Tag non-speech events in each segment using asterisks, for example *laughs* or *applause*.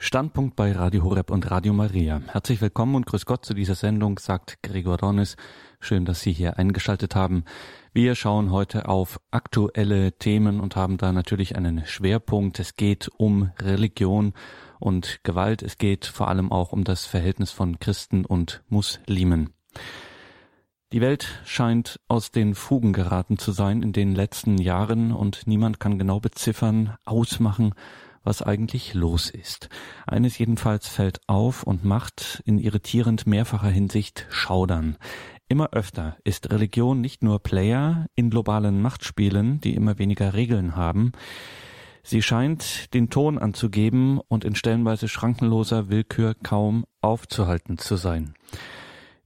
Standpunkt bei Radio Horeb und Radio Maria. Herzlich willkommen und grüß Gott zu dieser Sendung, sagt Gregor Dornis. Schön, dass Sie hier eingeschaltet haben. Wir schauen heute auf aktuelle Themen und haben da natürlich einen Schwerpunkt. Es geht um Religion und Gewalt. Es geht vor allem auch um das Verhältnis von Christen und Muslimen. Die Welt scheint aus den Fugen geraten zu sein in den letzten Jahren und niemand kann genau beziffern, ausmachen, was eigentlich los ist. Eines jedenfalls fällt auf und macht in irritierend mehrfacher Hinsicht Schaudern. Immer öfter ist Religion nicht nur Player in globalen Machtspielen, die immer weniger Regeln haben, Sie scheint den Ton anzugeben und in stellenweise schrankenloser Willkür kaum aufzuhalten zu sein.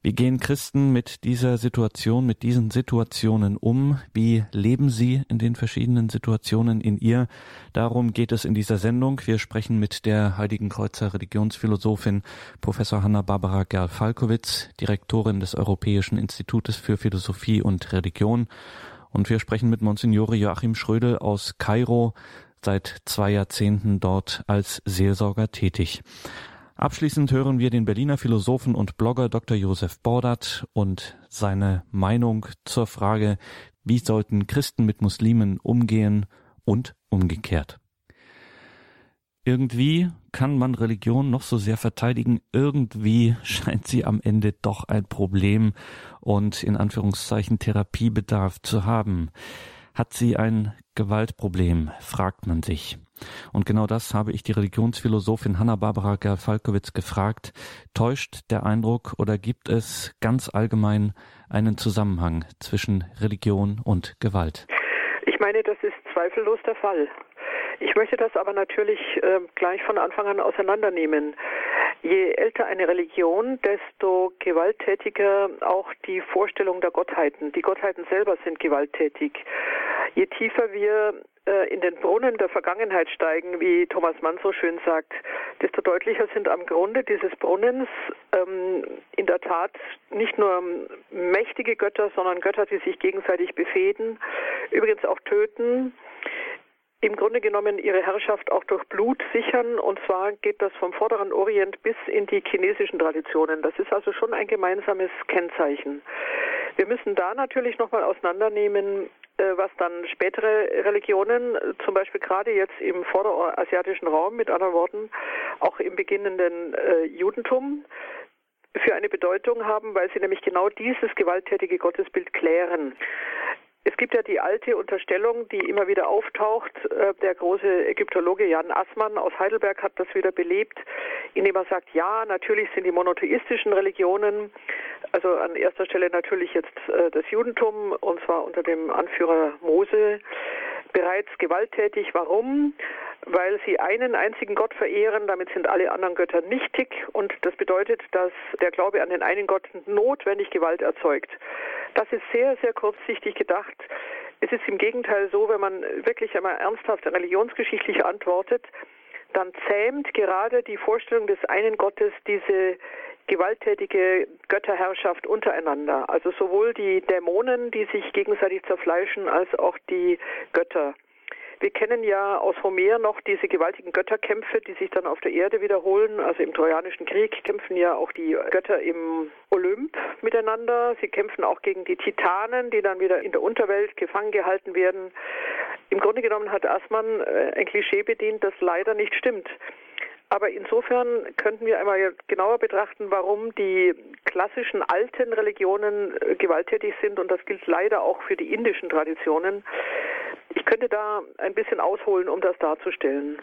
Wie gehen Christen mit dieser Situation, mit diesen Situationen um? Wie leben sie in den verschiedenen Situationen in ihr? Darum geht es in dieser Sendung. Wir sprechen mit der Heiligen Kreuzer Religionsphilosophin Professor Hanna-Barbara Gerl-Falkowitz, Direktorin des Europäischen Institutes für Philosophie und Religion. Und wir sprechen mit Monsignore Joachim Schrödel aus Kairo, seit zwei Jahrzehnten dort als Seelsorger tätig. Abschließend hören wir den Berliner Philosophen und Blogger Dr. Josef Bordert und seine Meinung zur Frage, wie sollten Christen mit Muslimen umgehen und umgekehrt. Irgendwie kann man Religion noch so sehr verteidigen, irgendwie *laughs* scheint sie am Ende doch ein Problem und in Anführungszeichen Therapiebedarf zu haben. Hat sie ein Gewaltproblem, fragt man sich. Und genau das habe ich die Religionsphilosophin Hanna-Barbara Gerl-Falkowitz gefragt. Täuscht der Eindruck oder gibt es ganz allgemein einen Zusammenhang zwischen Religion und Gewalt? Ich meine, das ist zweifellos der Fall. Ich möchte das aber natürlich äh, gleich von Anfang an auseinandernehmen. Je älter eine Religion, desto gewalttätiger auch die Vorstellung der Gottheiten. Die Gottheiten selber sind gewalttätig. Je tiefer wir äh, in den Brunnen der Vergangenheit steigen, wie Thomas Mann so schön sagt, desto deutlicher sind am Grunde dieses Brunnens ähm, in der Tat nicht nur mächtige Götter, sondern Götter, die sich gegenseitig befehden, übrigens auch töten, im Grunde genommen ihre Herrschaft auch durch Blut sichern. Und zwar geht das vom vorderen Orient bis in die chinesischen Traditionen. Das ist also schon ein gemeinsames Kennzeichen. Wir müssen da natürlich nochmal auseinandernehmen, äh, was dann spätere Religionen, zum Beispiel gerade jetzt im vorderasiatischen Raum, mit anderen Worten, auch im beginnenden äh, Judentum, für eine Bedeutung haben, weil sie nämlich genau dieses gewalttätige Gottesbild klären. Es gibt ja die alte Unterstellung, die immer wieder auftaucht. Äh, der große Ägyptologe Jan Assmann aus Heidelberg hat das wieder belebt, indem er sagt, ja, natürlich sind die monotheistischen Religionen, also an erster Stelle natürlich jetzt äh, das Judentum, und zwar unter dem Anführer Mose, bereits gewalttätig. Warum? Weil sie einen einzigen Gott verehren, damit sind alle anderen Götter nichtig und das bedeutet, dass der Glaube an den einen Gott notwendig Gewalt erzeugt. Das ist sehr, sehr kurzsichtig gedacht. Es ist im Gegenteil so, wenn man wirklich einmal ernsthaft religionsgeschichtlich antwortet, dann zähmt gerade die Vorstellung des einen Gottes diese gewalttätige Götterherrschaft untereinander. Also sowohl die Dämonen, die sich gegenseitig zerfleischen, als auch die Götter. Wir kennen ja aus Homer noch diese gewaltigen Götterkämpfe, die sich dann auf der Erde wiederholen. Also im Trojanischen Krieg kämpfen ja auch die Götter im Olymp miteinander. Sie kämpfen auch gegen die Titanen, die dann wieder in der Unterwelt gefangen gehalten werden. Im Grunde genommen hat Assmann äh, ein Klischee bedient, das leider nicht stimmt. Aber insofern könnten wir einmal genauer betrachten, warum die klassischen alten Religionen äh, gewalttätig sind. Und das gilt leider auch für die indischen Traditionen. Ich könnte da ein bisschen ausholen, um das darzustellen.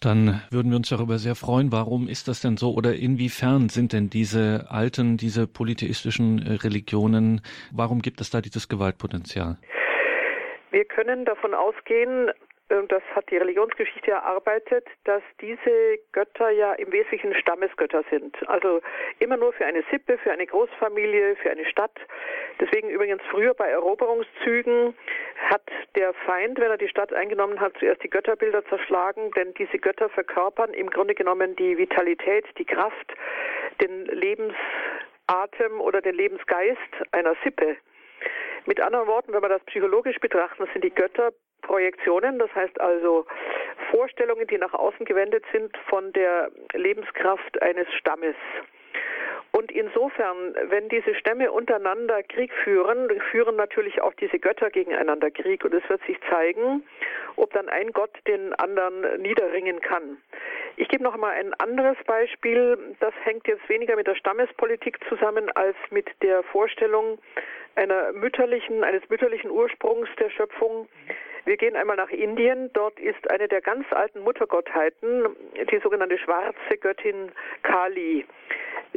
Dann würden wir uns darüber sehr freuen. Warum ist das denn so oder inwiefern sind denn diese alten, diese polytheistischen äh, Religionen, warum gibt es da dieses Gewaltpotenzial? Wir können davon ausgehen, das hat die Religionsgeschichte erarbeitet, dass diese Götter ja im Wesentlichen Stammesgötter sind. Also immer nur für eine Sippe, für eine Großfamilie, für eine Stadt. Deswegen übrigens früher bei Eroberungszügen hat der Feind, wenn er die Stadt eingenommen hat, zuerst die Götterbilder zerschlagen, denn diese Götter verkörpern im Grunde genommen die Vitalität, die Kraft, den Lebensatem oder den Lebensgeist einer Sippe. Mit anderen Worten, wenn wir das psychologisch betrachten, sind die Götter Projektionen, das heißt also Vorstellungen, die nach außen gewendet sind von der Lebenskraft eines Stammes. Und insofern, wenn diese Stämme untereinander Krieg führen, führen natürlich auch diese Götter gegeneinander Krieg. Und es wird sich zeigen, ob dann ein Gott den anderen niederringen kann. Ich gebe noch mal ein anderes Beispiel. Das hängt jetzt weniger mit der Stammespolitik zusammen als mit der Vorstellung einer mütterlichen, eines mütterlichen Ursprungs der Schöpfung. Wir gehen einmal nach Indien. Dort ist eine der ganz alten Muttergottheiten, die sogenannte schwarze Göttin Kali.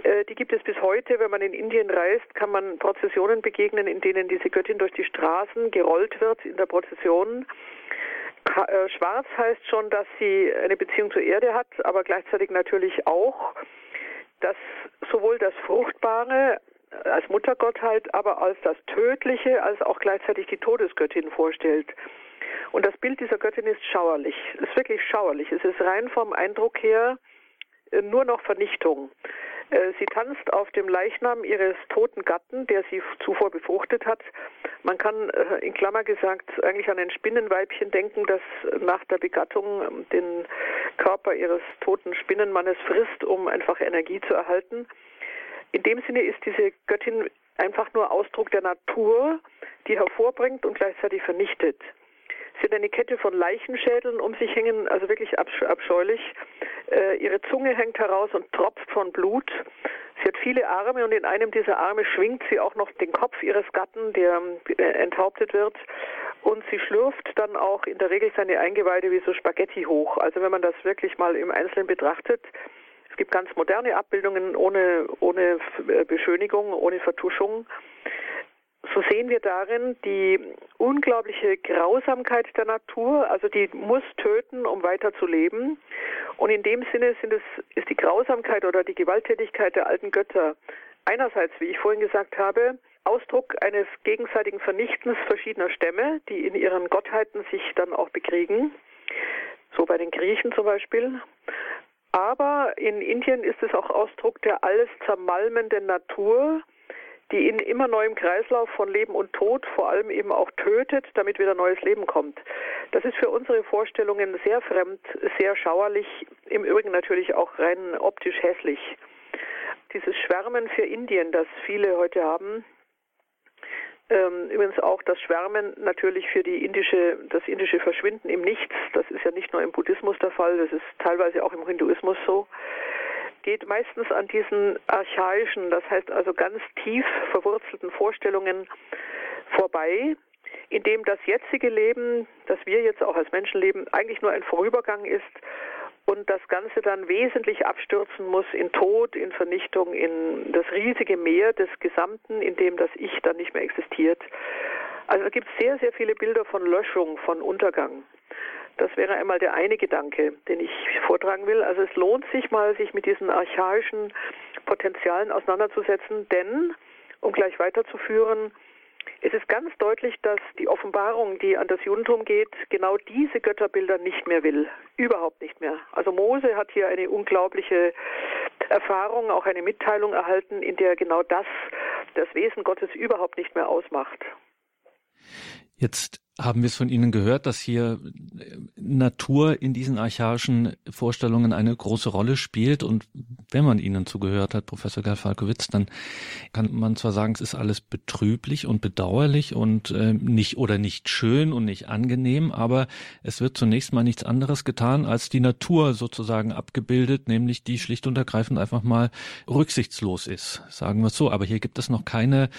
Äh, die gibt es bis heute. Wenn man in Indien reist, kann man Prozessionen begegnen, in denen diese Göttin durch die Straßen gerollt wird in der Prozession. Äh, schwarz heißt schon, dass sie eine Beziehung zur Erde hat, aber gleichzeitig natürlich auch, dass sowohl das Fruchtbare als Muttergottheit, aber als das Tödliche, als auch gleichzeitig die Todesgöttin vorstellt. Und das Bild dieser Göttin ist schauerlich. Es ist wirklich schauerlich. Es ist rein vom Eindruck her äh, nur noch Vernichtung. Äh, sie tanzt auf dem Leichnam ihres toten Gatten, der sie zuvor befruchtet hat. Man kann äh, in Klammer gesagt eigentlich an ein Spinnenweibchen denken, das nach der Begattung ähm, den Körper ihres toten Spinnenmannes frisst, um einfach Energie zu erhalten. In dem Sinne ist diese Göttin einfach nur Ausdruck der Natur, die hervorbringt und gleichzeitig vernichtet. Sie hat eine Kette von Leichenschädeln um sich hängen, also wirklich abscheulich. Äh, ihre Zunge hängt heraus und tropft von Blut. Sie hat viele Arme und in einem dieser Arme schwingt sie auch noch den Kopf ihres Gatten, der äh, enthauptet wird. Und sie schlürft dann auch in der Regel seine Eingeweide wie so Spaghetti hoch. Also wenn man das wirklich mal im Einzelnen betrachtet, es gibt ganz moderne Abbildungen ohne, ohne Beschönigung, ohne Vertuschung so sehen wir darin die unglaubliche Grausamkeit der Natur, also die muss töten, um weiter zu leben. Und in dem Sinne sind es, ist die Grausamkeit oder die Gewalttätigkeit der alten Götter einerseits, wie ich vorhin gesagt habe, Ausdruck eines gegenseitigen Vernichtens verschiedener Stämme, die in ihren Gottheiten sich dann auch bekriegen, so bei den Griechen zum Beispiel. Aber in Indien ist es auch Ausdruck der alles zermalmenden Natur, die in immer neuem Kreislauf von Leben und Tod vor allem eben auch tötet, damit wieder neues Leben kommt. Das ist für unsere Vorstellungen sehr fremd, sehr schauerlich, im Übrigen natürlich auch rein optisch hässlich. Dieses Schwärmen für Indien, das viele heute haben, ähm, übrigens auch das Schwärmen natürlich für die indische, das indische Verschwinden im Nichts. Das ist ja nicht nur im Buddhismus der Fall, das ist teilweise auch im Hinduismus so geht meistens an diesen archaischen, das heißt also ganz tief verwurzelten Vorstellungen vorbei, in dem das jetzige Leben, das wir jetzt auch als Menschen leben, eigentlich nur ein Vorübergang ist und das Ganze dann wesentlich abstürzen muss in Tod, in Vernichtung, in das riesige Meer des Gesamten, in dem das Ich dann nicht mehr existiert. Also es gibt sehr, sehr viele Bilder von Löschung, von Untergang. Das wäre einmal der eine Gedanke, den ich vortragen will. Also es lohnt sich mal, sich mit diesen archaischen Potenzialen auseinanderzusetzen, denn, um gleich weiterzuführen, es ist ganz deutlich, dass die Offenbarung, die an das Judentum geht, genau diese Götterbilder nicht mehr will. Überhaupt nicht mehr. Also Mose hat hier eine unglaubliche Erfahrung, auch eine Mitteilung erhalten, in der genau das das Wesen Gottes überhaupt nicht mehr ausmacht. Jetzt haben wir es von Ihnen gehört, dass hier äh, Natur in diesen archaischen Vorstellungen eine große Rolle spielt. Und wenn man Ihnen zugehört hat, Professor Gerl-Falkowitz, dann kann man zwar sagen, es ist alles betrüblich und bedauerlich und äh, nicht oder nicht schön und nicht angenehm, aber es wird zunächst mal nichts anderes getan, als die Natur sozusagen abgebildet, nämlich die schlicht und ergreifend einfach mal rücksichtslos ist, sagen wir es so. Aber hier gibt es noch keine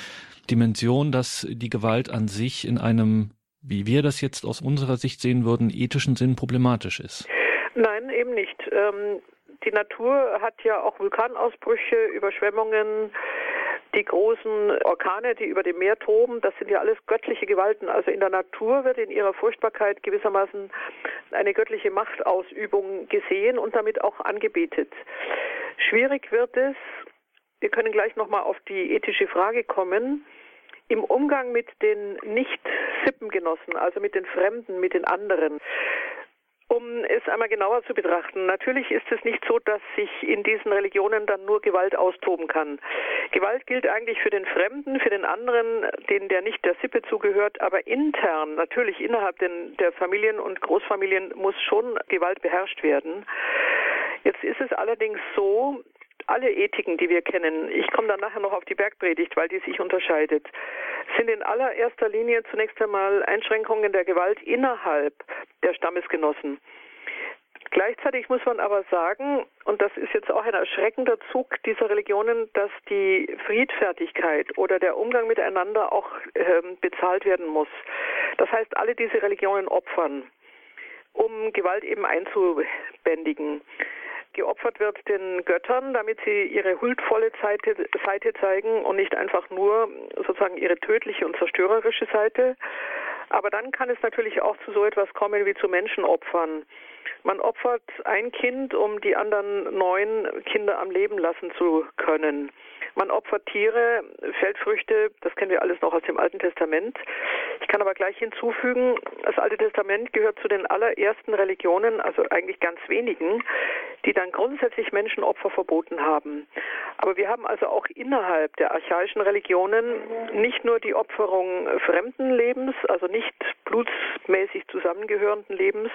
Dimension, dass die Gewalt an sich in einem wie wir das jetzt aus unserer Sicht sehen würden, ethischen Sinn problematisch ist. Nein, eben nicht. Ähm, die Natur hat ja auch Vulkanausbrüche, Überschwemmungen, die großen Orkane, die über dem Meer toben, das sind ja alles göttliche Gewalten. Also in der Natur wird in ihrer Furchtbarkeit gewissermaßen eine göttliche Machtausübung gesehen und damit auch angebetet. Schwierig wird es, wir können gleich nochmal auf die ethische Frage kommen, im Umgang mit den Nicht-Sippengenossen, also mit den Fremden, mit den anderen. um es einmal genauer zu betrachten. Natürlich ist es nicht so, dass sich in diesen Religionen dann nur Gewalt austoben kann. Gewalt gilt eigentlich für den Fremden, für den anderen, den der nicht der Sippe zugehört, aber intern, natürlich innerhalb der Familien und Großfamilien muss schon Gewalt beherrscht werden. Jetzt ist es allerdings so, alle Ethiken, die wir kennen, ich komme dann nachher noch auf die Bergpredigt, weil die sich unterscheidet, sind in allererster Linie zunächst einmal Einschränkungen der Gewalt innerhalb der Stammesgenossen. Gleichzeitig muss man aber sagen, und das ist jetzt auch ein erschreckender Zug dieser Religionen, dass die Friedfertigkeit oder der Umgang miteinander auch äh, bezahlt werden muss. Das heißt, alle diese Religionen opfern, um Gewalt eben einzubändigen geopfert wird den Göttern, damit sie ihre huldvolle Seite, Seite zeigen und nicht einfach nur sozusagen ihre tödliche und zerstörerische Seite. Aber dann kann es natürlich auch zu so etwas kommen wie zu Menschenopfern. Man opfert ein Kind, um die anderen neun Kinder am Leben lassen zu können. Man opfert Tiere, Feldfrüchte, das kennen wir alles noch aus dem Alten Testament. Ich kann aber gleich hinzufügen, das Alte Testament gehört zu den allerersten Religionen, also eigentlich ganz wenigen, die dann grundsätzlich Menschenopfer verboten haben. Aber wir haben also auch innerhalb der archaischen Religionen nicht nur die Opferung fremden Lebens, also nicht blutsmäßig zusammengehörenden Lebens,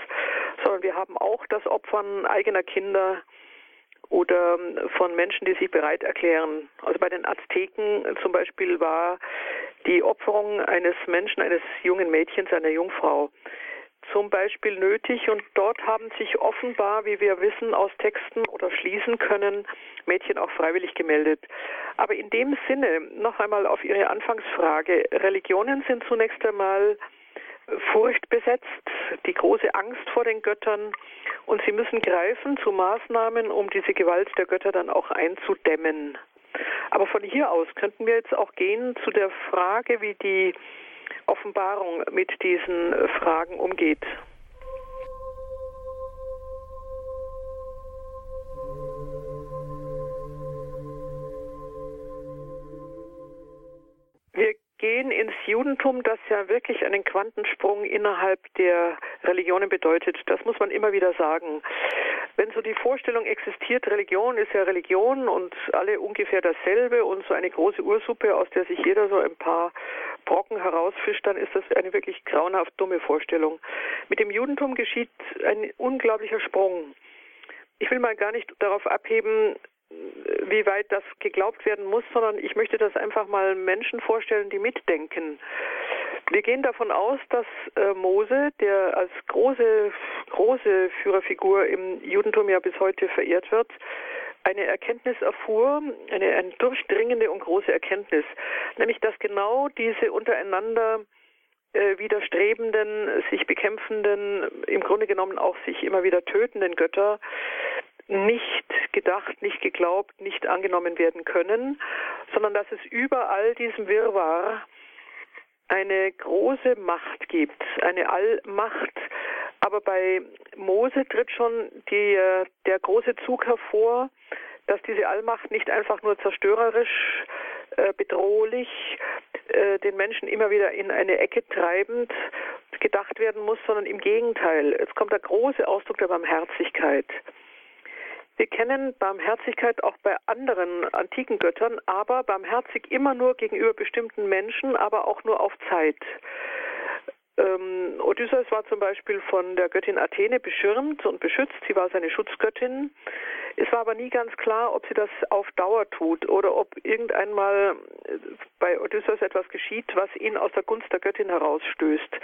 sondern wir haben auch das Opfern eigener Kinder, oder ähm, von Menschen, die sich bereit erklären. Also bei den Azteken zum Beispiel war die Opferung eines Menschen, eines jungen Mädchens, einer Jungfrau zum Beispiel nötig und dort haben sich offenbar, wie wir wissen aus Texten oder schließen können, Mädchen auch freiwillig gemeldet. Aber in dem Sinne, noch einmal auf Ihre Anfangsfrage, Religionen sind zunächst einmal Furcht besetzt, die große Angst vor den Göttern und sie müssen greifen zu Maßnahmen, um diese Gewalt der Götter dann auch einzudämmen. Aber von hier aus könnten wir jetzt auch gehen zu der Frage, wie die Offenbarung mit diesen Fragen umgeht. Wir gehen ins Judentum, das ja wirklich einen Quantensprung innerhalb der Religionen bedeutet. Das muss man immer wieder sagen. Wenn so die Vorstellung existiert, Religion ist ja Religion und alle ungefähr dasselbe und so eine große Ursuppe, aus der sich jeder so ein paar Brocken herausfischt, dann ist das eine wirklich grauenhaft dumme Vorstellung. Mit dem Judentum geschieht ein unglaublicher Sprung. Ich will mal gar nicht darauf abheben, wie weit das geglaubt werden muss, sondern ich möchte das einfach mal Menschen vorstellen, die mitdenken. Wir gehen davon aus, dass äh, Mose, der als große, große Führerfigur im Judentum ja bis heute verehrt wird, eine Erkenntnis erfuhr, eine, eine durchdringende und große Erkenntnis, nämlich dass genau diese untereinander äh, widerstrebenden, sich bekämpfenden, im Grunde genommen auch sich immer wieder tötenden Götter nicht gedacht, nicht geglaubt, nicht angenommen werden können, sondern dass es überall diesem Wirrwarr eine große Macht gibt, eine Allmacht. Aber bei Mose tritt schon die, der große Zug hervor, dass diese Allmacht nicht einfach nur zerstörerisch, äh, bedrohlich, äh, den Menschen immer wieder in eine Ecke treibend gedacht werden muss, sondern im Gegenteil. Es kommt der große Ausdruck der Barmherzigkeit. Wir kennen Barmherzigkeit auch bei anderen antiken Göttern, aber barmherzig immer nur gegenüber bestimmten Menschen, aber auch nur auf Zeit. Ähm, Odysseus war zum Beispiel von der Göttin Athene beschirmt und beschützt. Sie war seine Schutzgöttin. Es war aber nie ganz klar, ob sie das auf Dauer tut oder ob irgendeinmal äh, bei Odysseus etwas geschieht, was ihn aus der Gunst der Göttin herausstößt.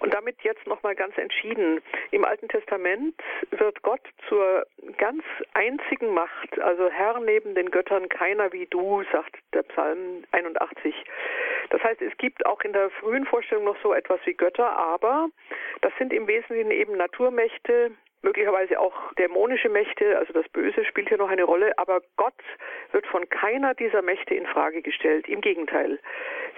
Und damit jetzt nochmal ganz entschieden. Im Alten Testament wird Gott zur ganz einzigen Macht, also Herr neben den Göttern, keiner wie du, sagt der Psalm 81. Das heißt, es gibt auch in der frühen Vorstellung noch so etwas wie Götter, aber das sind im Wesentlichen eben Naturmächte, möglicherweise auch dämonische Mächte, also das Böse spielt hier noch eine Rolle, aber Gott wird von keiner dieser Mächte in Frage gestellt. Im Gegenteil.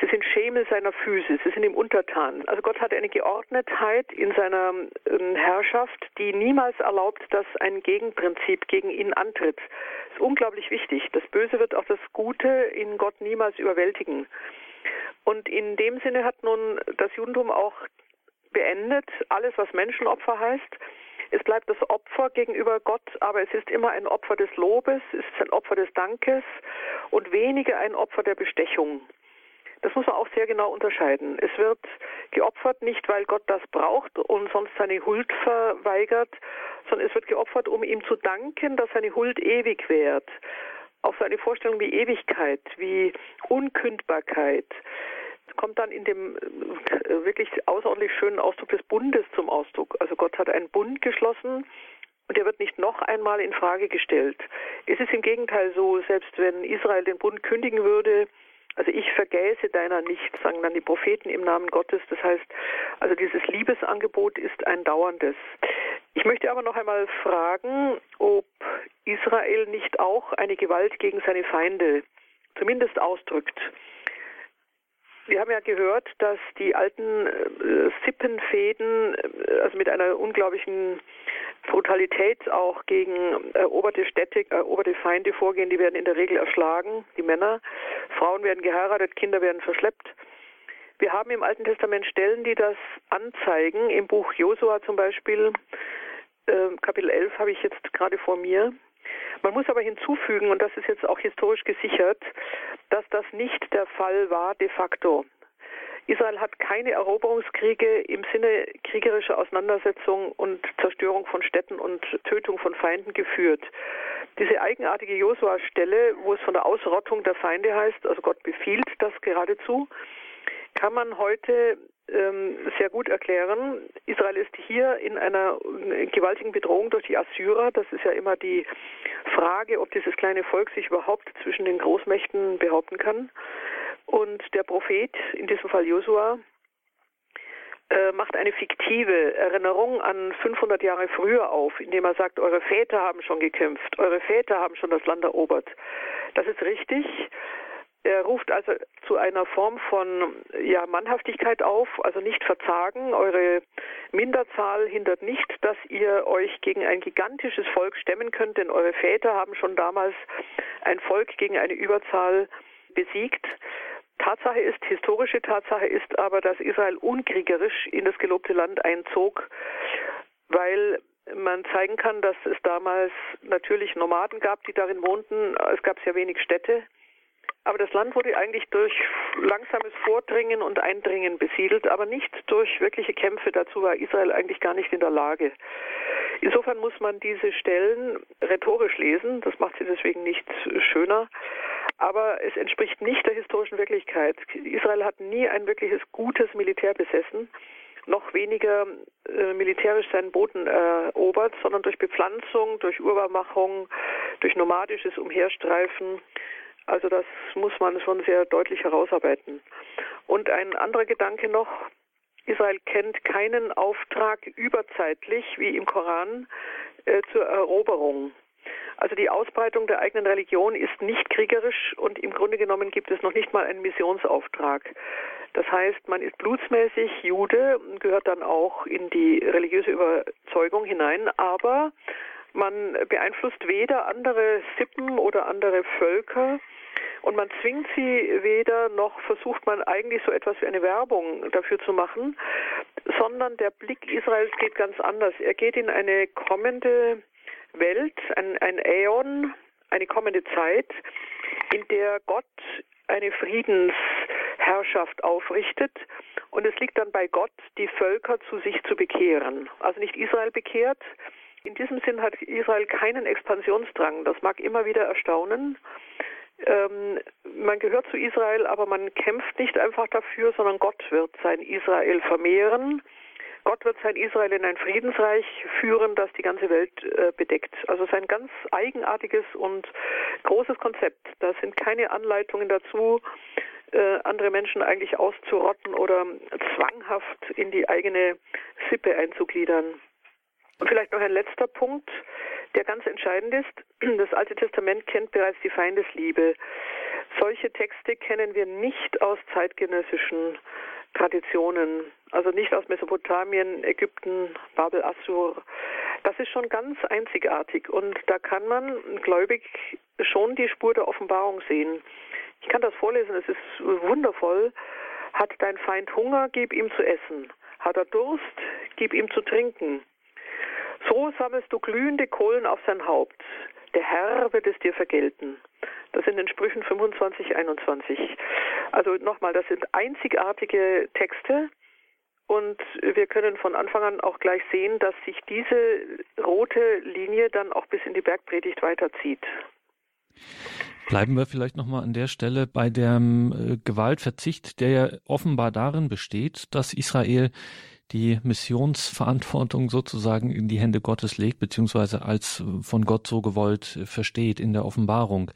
Sie sind Schemel seiner Füße, sie sind ihm untertan. Also Gott hat eine Geordnetheit in seiner ähm, Herrschaft, die niemals erlaubt, dass ein Gegenprinzip gegen ihn antritt. Das ist unglaublich wichtig. Das Böse wird auch das Gute in Gott niemals überwältigen. Und in dem Sinne hat nun das Judentum auch beendet alles, was Menschenopfer heißt. Es bleibt das Opfer gegenüber Gott, aber es ist immer ein Opfer des Lobes, es ist ein Opfer des Dankes und weniger ein Opfer der Bestechung. Das muss man auch sehr genau unterscheiden. Es wird geopfert nicht, weil Gott das braucht und sonst seine Huld verweigert, sondern es wird geopfert, um ihm zu danken, dass seine Huld ewig währt. Auch so eine Vorstellung wie Ewigkeit, wie Unkündbarkeit kommt dann in dem äh, wirklich außerordentlich schönen Ausdruck des Bundes zum Ausdruck. Also Gott hat einen Bund geschlossen und der wird nicht noch einmal in Frage gestellt. Es ist im Gegenteil so, selbst wenn Israel den Bund kündigen würde, also ich vergäße deiner nicht, sagen dann die Propheten im Namen Gottes. Das heißt, also dieses Liebesangebot ist ein dauerndes. Ich möchte aber noch einmal fragen, ob Israel nicht auch eine Gewalt gegen seine Feinde zumindest ausdrückt. Wir haben ja gehört, dass die alten äh, Sippenfäden, äh, also mit einer unglaublichen Brutalität auch gegen eroberte Städte, eroberte Feinde vorgehen, die werden in der Regel erschlagen, die Männer. Frauen werden geheiratet, Kinder werden verschleppt. Wir haben im Alten Testament Stellen, die das anzeigen. Im Buch Josua zum Beispiel, äh, Kapitel 11 habe ich jetzt gerade vor mir. Man muss aber hinzufügen, und das ist jetzt auch historisch gesichert, dass das nicht der Fall war de facto. Israel hat keine Eroberungskriege im Sinne kriegerischer Auseinandersetzung und Zerstörung von Städten und Tötung von Feinden geführt. Diese eigenartige Josua-Stelle, wo es von der Ausrottung der Feinde heißt, also Gott befiehlt das geradezu, kann man heute sehr gut erklären. Israel ist hier in einer gewaltigen Bedrohung durch die Assyrer. Das ist ja immer die Frage, ob dieses kleine Volk sich überhaupt zwischen den Großmächten behaupten kann. Und der Prophet, in diesem Fall Josua, äh, macht eine fiktive Erinnerung an 500 Jahre früher auf, indem er sagt, eure Väter haben schon gekämpft, eure Väter haben schon das Land erobert. Das ist richtig. Er ruft also zu einer Form von ja, Mannhaftigkeit auf, also nicht verzagen. Eure Minderzahl hindert nicht, dass ihr euch gegen ein gigantisches Volk stemmen könnt, denn eure Väter haben schon damals ein Volk gegen eine Überzahl besiegt. Tatsache ist, historische Tatsache ist aber, dass Israel unkriegerisch in das gelobte Land einzog, weil man zeigen kann, dass es damals natürlich Nomaden gab, die darin wohnten. Es gab sehr wenig Städte. Aber das Land wurde eigentlich durch langsames Vordringen und Eindringen besiedelt, aber nicht durch wirkliche Kämpfe. Dazu war Israel eigentlich gar nicht in der Lage. Insofern muss man diese Stellen rhetorisch lesen. Das macht sie deswegen nicht schöner. Aber es entspricht nicht der historischen Wirklichkeit. Israel hat nie ein wirkliches gutes Militär besessen noch weniger äh, militärisch seinen Boden erobert, sondern durch Bepflanzung, durch Urbarmachung, durch nomadisches Umherstreifen also das muss man schon sehr deutlich herausarbeiten. Und ein anderer Gedanke noch, Israel kennt keinen Auftrag überzeitlich wie im Koran äh, zur Eroberung. Also die Ausbreitung der eigenen Religion ist nicht kriegerisch und im Grunde genommen gibt es noch nicht mal einen Missionsauftrag. Das heißt, man ist blutsmäßig Jude und gehört dann auch in die religiöse Überzeugung hinein, aber man beeinflusst weder andere Sippen oder andere Völker und man zwingt sie weder noch versucht man eigentlich so etwas wie eine Werbung dafür zu machen, sondern der Blick Israels geht ganz anders. Er geht in eine kommende Welt, ein, ein Äon, eine kommende Zeit, in der Gott eine Friedensherrschaft aufrichtet und es liegt dann bei Gott, die Völker zu sich zu bekehren. Also nicht Israel bekehrt. In diesem Sinn hat Israel keinen Expansionsdrang. Das mag immer wieder erstaunen. Ähm, man gehört zu Israel, aber man kämpft nicht einfach dafür, sondern Gott wird sein Israel vermehren. Gott wird sein Israel in ein Friedensreich führen, das die ganze Welt äh, bedeckt. Also es ist ein ganz eigenartiges und großes Konzept. Da sind keine Anleitungen dazu, äh, andere Menschen eigentlich auszurotten oder zwanghaft in die eigene Sippe einzugliedern. Und vielleicht noch ein letzter Punkt der ganz entscheidend ist. Das Alte Testament kennt bereits die Feindesliebe. Solche Texte kennen wir nicht aus zeitgenössischen Traditionen, also nicht aus Mesopotamien, Ägypten, Babel, Assur. Das ist schon ganz einzigartig und da kann man gläubig schon die Spur der Offenbarung sehen. Ich kann das vorlesen, es ist wundervoll. Hat dein Feind Hunger, gib ihm zu essen. Hat er Durst, gib ihm zu trinken. So sammelst du glühende Kohlen auf sein Haupt. Der Herr wird es dir vergelten. Das sind in Sprüchen 25, 21. Also nochmal, das sind einzigartige Texte. Und wir können von Anfang an auch gleich sehen, dass sich diese rote Linie dann auch bis in die Bergpredigt weiterzieht. Bleiben wir vielleicht nochmal an der Stelle bei dem äh, Gewaltverzicht, der ja offenbar darin besteht, dass Israel die Missionsverantwortung sozusagen in die Hände Gottes legt, beziehungsweise als von Gott so gewollt versteht in der Offenbarung.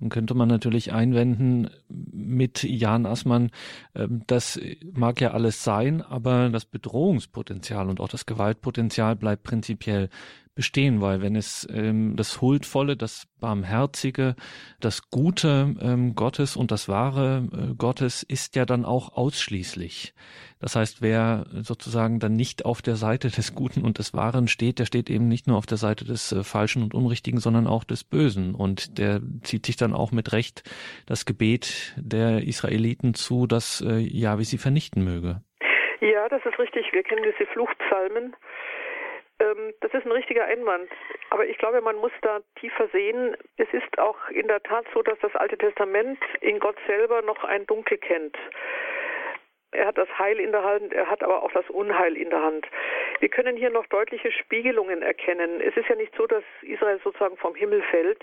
Nun könnte man natürlich einwenden mit Jan Assmann, ähm, das mag ja alles sein, aber das Bedrohungspotenzial und auch das Gewaltpotenzial bleibt prinzipiell bestehen, weil wenn es ähm, das Huldvolle, das Barmherzige, das Gute ähm, Gottes und das Wahre äh, Gottes ist ja dann auch ausschließlich. Das heißt, wer sozusagen dann nicht auf der Seite des Guten und des Wahren steht, der steht eben nicht nur auf der Seite des äh, Falschen und Unrichtigen, sondern auch des Bösen. Und der zieht sich dann auch mit Recht das Gebet der Israeliten zu, dass äh, Jahwe sie vernichten möge. Ja, das ist richtig. Wir kennen diese Fluchtpsalmen ähm, das ist ein richtiger Einwand. Aber ich glaube, man muss da tiefer sehen. Es ist auch in der Tat so, dass das Alte Testament in Gott selber noch ein Dunkel kennt. Er hat das Heil in der Hand, er hat aber auch das Unheil in der Hand. Wir können hier noch deutliche Spiegelungen erkennen. Es ist ja nicht so, dass Israel sozusagen vom Himmel fällt,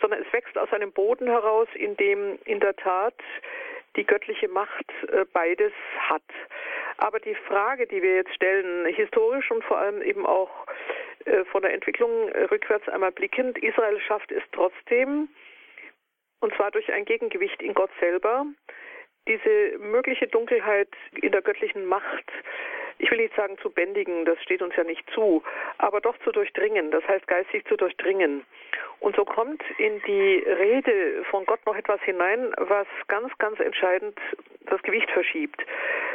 sondern es wächst aus einem Boden heraus, in dem in der Tat die göttliche Macht äh, beides hat. Aber die Frage, die wir jetzt stellen, historisch und vor allem eben auch äh, von der Entwicklung äh, rückwärts einmal blickend, Israel schafft es trotzdem, und zwar durch ein Gegengewicht in Gott selber, diese mögliche Dunkelheit in der göttlichen Macht, ich will nicht sagen zu bändigen, das steht uns ja nicht zu, aber doch zu durchdringen, das heißt geistig zu durchdringen. Und so kommt in die Rede von Gott noch etwas hinein, was ganz, ganz entscheidend das Gewicht verschiebt.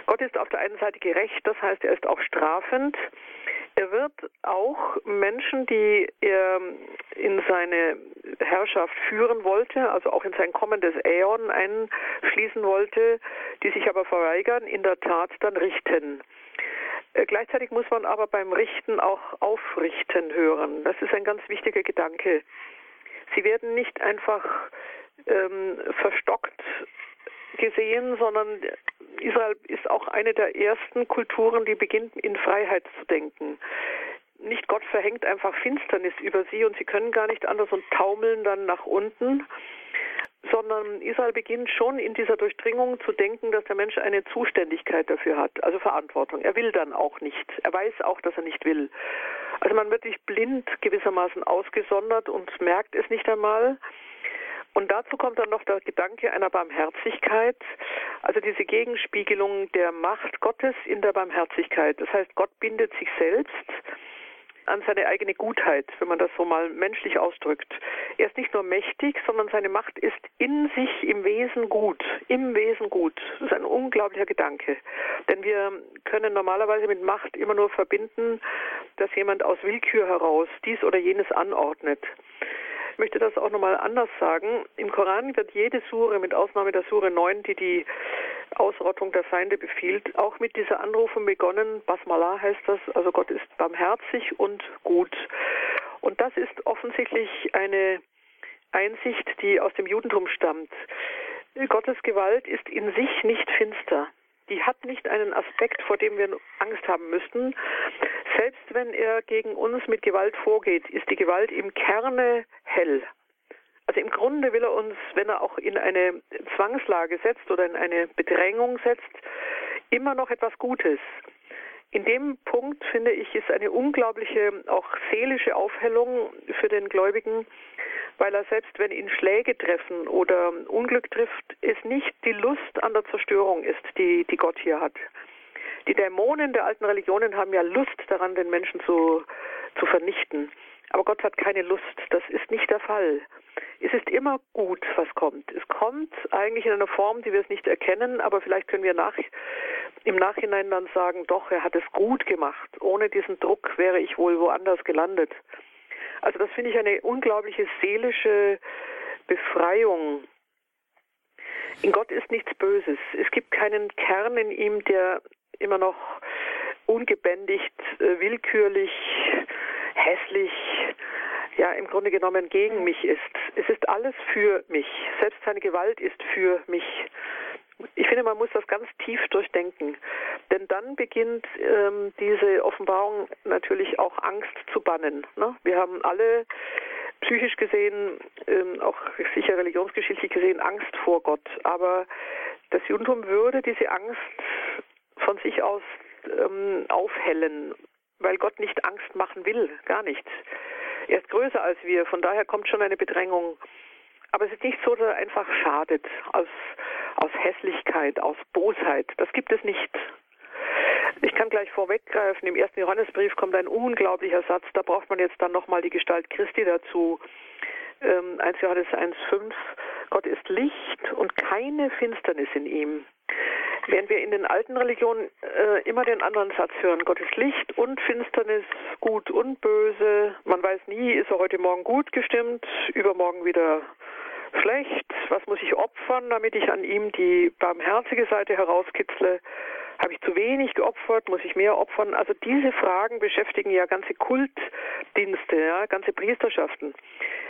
Gott ist auf der einen Seite gerecht, das heißt, er ist auch strafend. Er wird auch Menschen, die er in seine Herrschaft führen wollte, also auch in sein kommendes Äon einschließen wollte, die sich aber verweigern, in der Tat dann richten. Äh, gleichzeitig muss man aber beim Richten auch aufrichten hören. Das ist ein ganz wichtiger Gedanke. Sie werden nicht einfach ähm, verstockt gesehen, sondern Israel ist auch eine der ersten Kulturen, die beginnt in Freiheit zu denken. Nicht Gott verhängt einfach Finsternis über sie und sie können gar nicht anders und taumeln dann nach unten, sondern Israel beginnt schon in dieser Durchdringung zu denken, dass der Mensch eine Zuständigkeit dafür hat, also Verantwortung. Er will dann auch nicht. Er weiß auch, dass er nicht will. Also man wird nicht blind gewissermaßen ausgesondert und merkt es nicht einmal. Und dazu kommt dann noch der Gedanke einer Barmherzigkeit, also diese Gegenspiegelung der Macht Gottes in der Barmherzigkeit. Das heißt, Gott bindet sich selbst an seine eigene Gutheit, wenn man das so mal menschlich ausdrückt. Er ist nicht nur mächtig, sondern seine Macht ist in sich im Wesen gut, im Wesen gut. Das ist ein unglaublicher Gedanke. Denn wir können normalerweise mit Macht immer nur verbinden, dass jemand aus Willkür heraus dies oder jenes anordnet. Ich möchte das auch nochmal anders sagen. Im Koran wird jede Sure, mit Ausnahme der Sure 9, die die Ausrottung der Feinde befiehlt, auch mit dieser Anrufung begonnen. Basmalah heißt das, also Gott ist barmherzig und gut. Und das ist offensichtlich eine Einsicht, die aus dem Judentum stammt. Gottes Gewalt ist in sich nicht finster. Die hat nicht einen Aspekt, vor dem wir Angst haben müssten. Selbst wenn er gegen uns mit Gewalt vorgeht, ist die Gewalt im Kerne hell. Also im Grunde will er uns, wenn er auch in eine Zwangslage setzt oder in eine Bedrängung setzt, immer noch etwas Gutes. In dem Punkt finde ich, ist eine unglaubliche, auch seelische Aufhellung für den Gläubigen, weil er selbst, wenn ihn Schläge treffen oder Unglück trifft, es nicht die Lust an der Zerstörung ist, die, die Gott hier hat. Die Dämonen der alten Religionen haben ja Lust daran, den Menschen zu, zu vernichten. Aber Gott hat keine Lust. Das ist nicht der Fall. Es ist immer gut, was kommt. Es kommt eigentlich in einer Form, die wir es nicht erkennen, aber vielleicht können wir nach, im Nachhinein dann sagen, doch, er hat es gut gemacht. Ohne diesen Druck wäre ich wohl woanders gelandet. Also das finde ich eine unglaubliche seelische Befreiung. In Gott ist nichts Böses. Es gibt keinen Kern in ihm, der immer noch ungebändigt, äh, willkürlich hässlich, ja im Grunde genommen gegen mich ist. Es ist alles für mich. Selbst seine Gewalt ist für mich. Ich finde, man muss das ganz tief durchdenken. Denn dann beginnt ähm, diese Offenbarung natürlich auch Angst zu bannen. Ne? Wir haben alle psychisch gesehen, ähm, auch sicher religionsgeschichtlich gesehen, Angst vor Gott. Aber das Judentum würde diese Angst von sich aus ähm, aufhellen, weil Gott nicht Angst machen will, gar nicht. Er ist größer als wir, von daher kommt schon eine Bedrängung. Aber es ist nicht so, dass er einfach schadet, aus, aus Hässlichkeit, aus Bosheit. Das gibt es nicht. Ich kann gleich vorweggreifen, im ersten Johannesbrief kommt ein unglaublicher Satz, da braucht man jetzt dann nochmal die Gestalt Christi dazu. Ähm, 1 Johannes 1,5, Gott ist Licht und keine Finsternis in ihm. Während wir in den alten Religionen äh, immer den anderen Satz hören, Gott ist Licht und Finsternis, gut und böse. Man weiß nie, ist er heute Morgen gut gestimmt, übermorgen wieder schlecht. Was muss ich opfern, damit ich an ihm die barmherzige Seite herauskitzle? Habe ich zu wenig geopfert? Muss ich mehr opfern? Also diese Fragen beschäftigen ja ganze Kultdienste, ja, ganze Priesterschaften.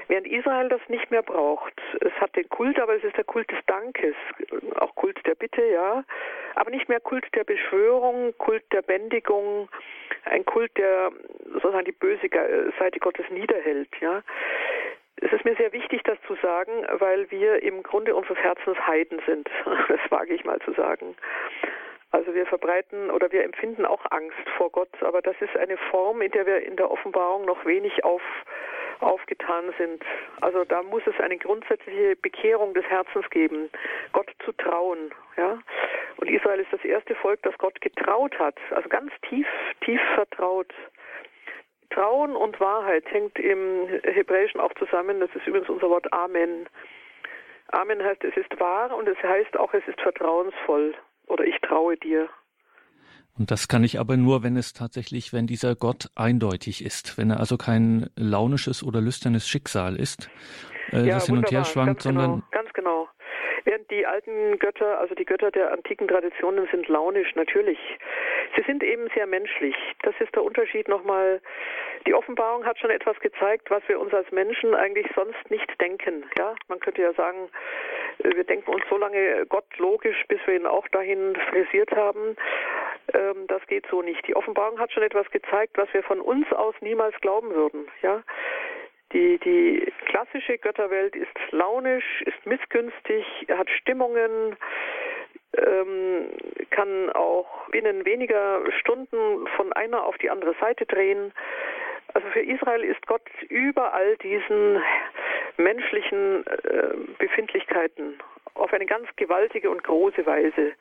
Während Israel das nicht mehr braucht. Es hat den Kult, aber es ist der Kult des Dankes, auch Kult der Bitte, ja, aber nicht mehr Kult der Beschwörung, Kult der Bändigung, ein Kult, der sozusagen die böse Seite Gottes niederhält, ja. Es ist mir sehr wichtig, das zu sagen, weil wir im Grunde unseres Herzens Heiden sind. *laughs* Das wage ich mal zu sagen. Also wir verbreiten oder wir empfinden auch Angst vor Gott, aber das ist eine Form, in der wir in der Offenbarung noch wenig auf, aufgetan sind. Also da muss es eine grundsätzliche Bekehrung des Herzens geben, Gott zu trauen. Ja? Und Israel ist das erste Volk, das Gott getraut hat, also ganz tief, tief vertraut. Trauen und Wahrheit hängt im Hebräischen auch zusammen. Das ist übrigens unser Wort Amen. Amen heißt, es ist wahr und es heißt auch, es ist vertrauensvoll oder ich traue dir. Und das kann ich aber nur, wenn es tatsächlich, wenn dieser Gott eindeutig ist, wenn er also kein launisches oder lüsternes Schicksal ist, äh, ja, das hin und her schwankt, ganz sondern. Genau, ganz genau. Während die alten Götter, also die Götter der antiken Traditionen sind launisch, natürlich. Sie sind eben sehr menschlich. Das ist der Unterschied nochmal. Die Offenbarung hat schon etwas gezeigt, was wir uns als Menschen eigentlich sonst nicht denken. Ja, man könnte ja sagen, wir denken uns so lange Gott logisch, bis wir ihn auch dahin frisiert haben. Ähm, das geht so nicht. Die Offenbarung hat schon etwas gezeigt, was wir von uns aus niemals glauben würden. Ja, die, die klassische Götterwelt ist launisch, ist missgünstig, hat Stimmungen, ähm, kann auch binnen weniger Stunden von einer auf die andere Seite drehen. Also für Israel ist Gott über all diesen menschlichen äh, Befindlichkeiten auf eine ganz gewaltige und große Weise.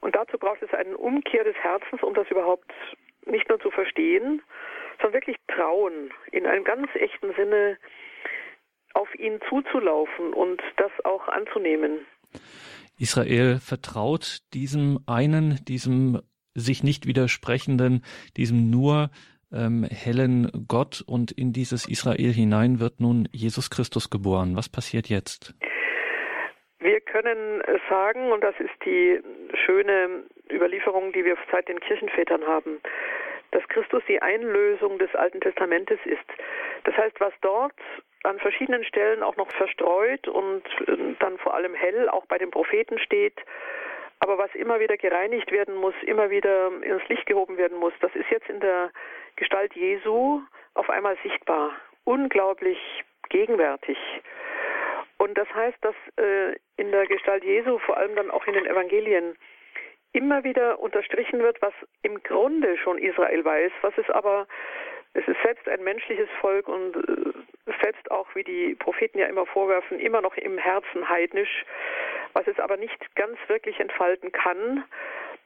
Und dazu braucht es einen Umkehr des Herzens, um das überhaupt nicht nur zu verstehen, sondern wirklich trauen, in einem ganz echten Sinne auf ihn zuzulaufen und das auch anzunehmen. Israel vertraut diesem einen, diesem sich nicht widersprechenden, diesem nur ähm, hellen Gott und in dieses Israel hinein wird nun Jesus Christus geboren. Was passiert jetzt? Wir können sagen, und das ist die schöne Überlieferung, die wir seit den Kirchenvätern haben, dass Christus die Einlösung des Alten Testamentes ist. Das heißt, was dort an verschiedenen Stellen auch noch verstreut und ähm, dann vor allem hell auch bei den Propheten steht, aber was immer wieder gereinigt werden muss, immer wieder ins Licht gehoben werden muss, das ist jetzt in der Gestalt Jesu auf einmal sichtbar, unglaublich gegenwärtig. Und das heißt, dass äh, in der Gestalt Jesu, vor allem dann auch in den Evangelien, immer wieder unterstrichen wird, was im Grunde schon Israel weiß, was es aber, es ist selbst ein menschliches Volk und äh, selbst auch, wie die Propheten ja immer vorwerfen, immer noch im Herzen heidnisch, was es aber nicht ganz wirklich entfalten kann.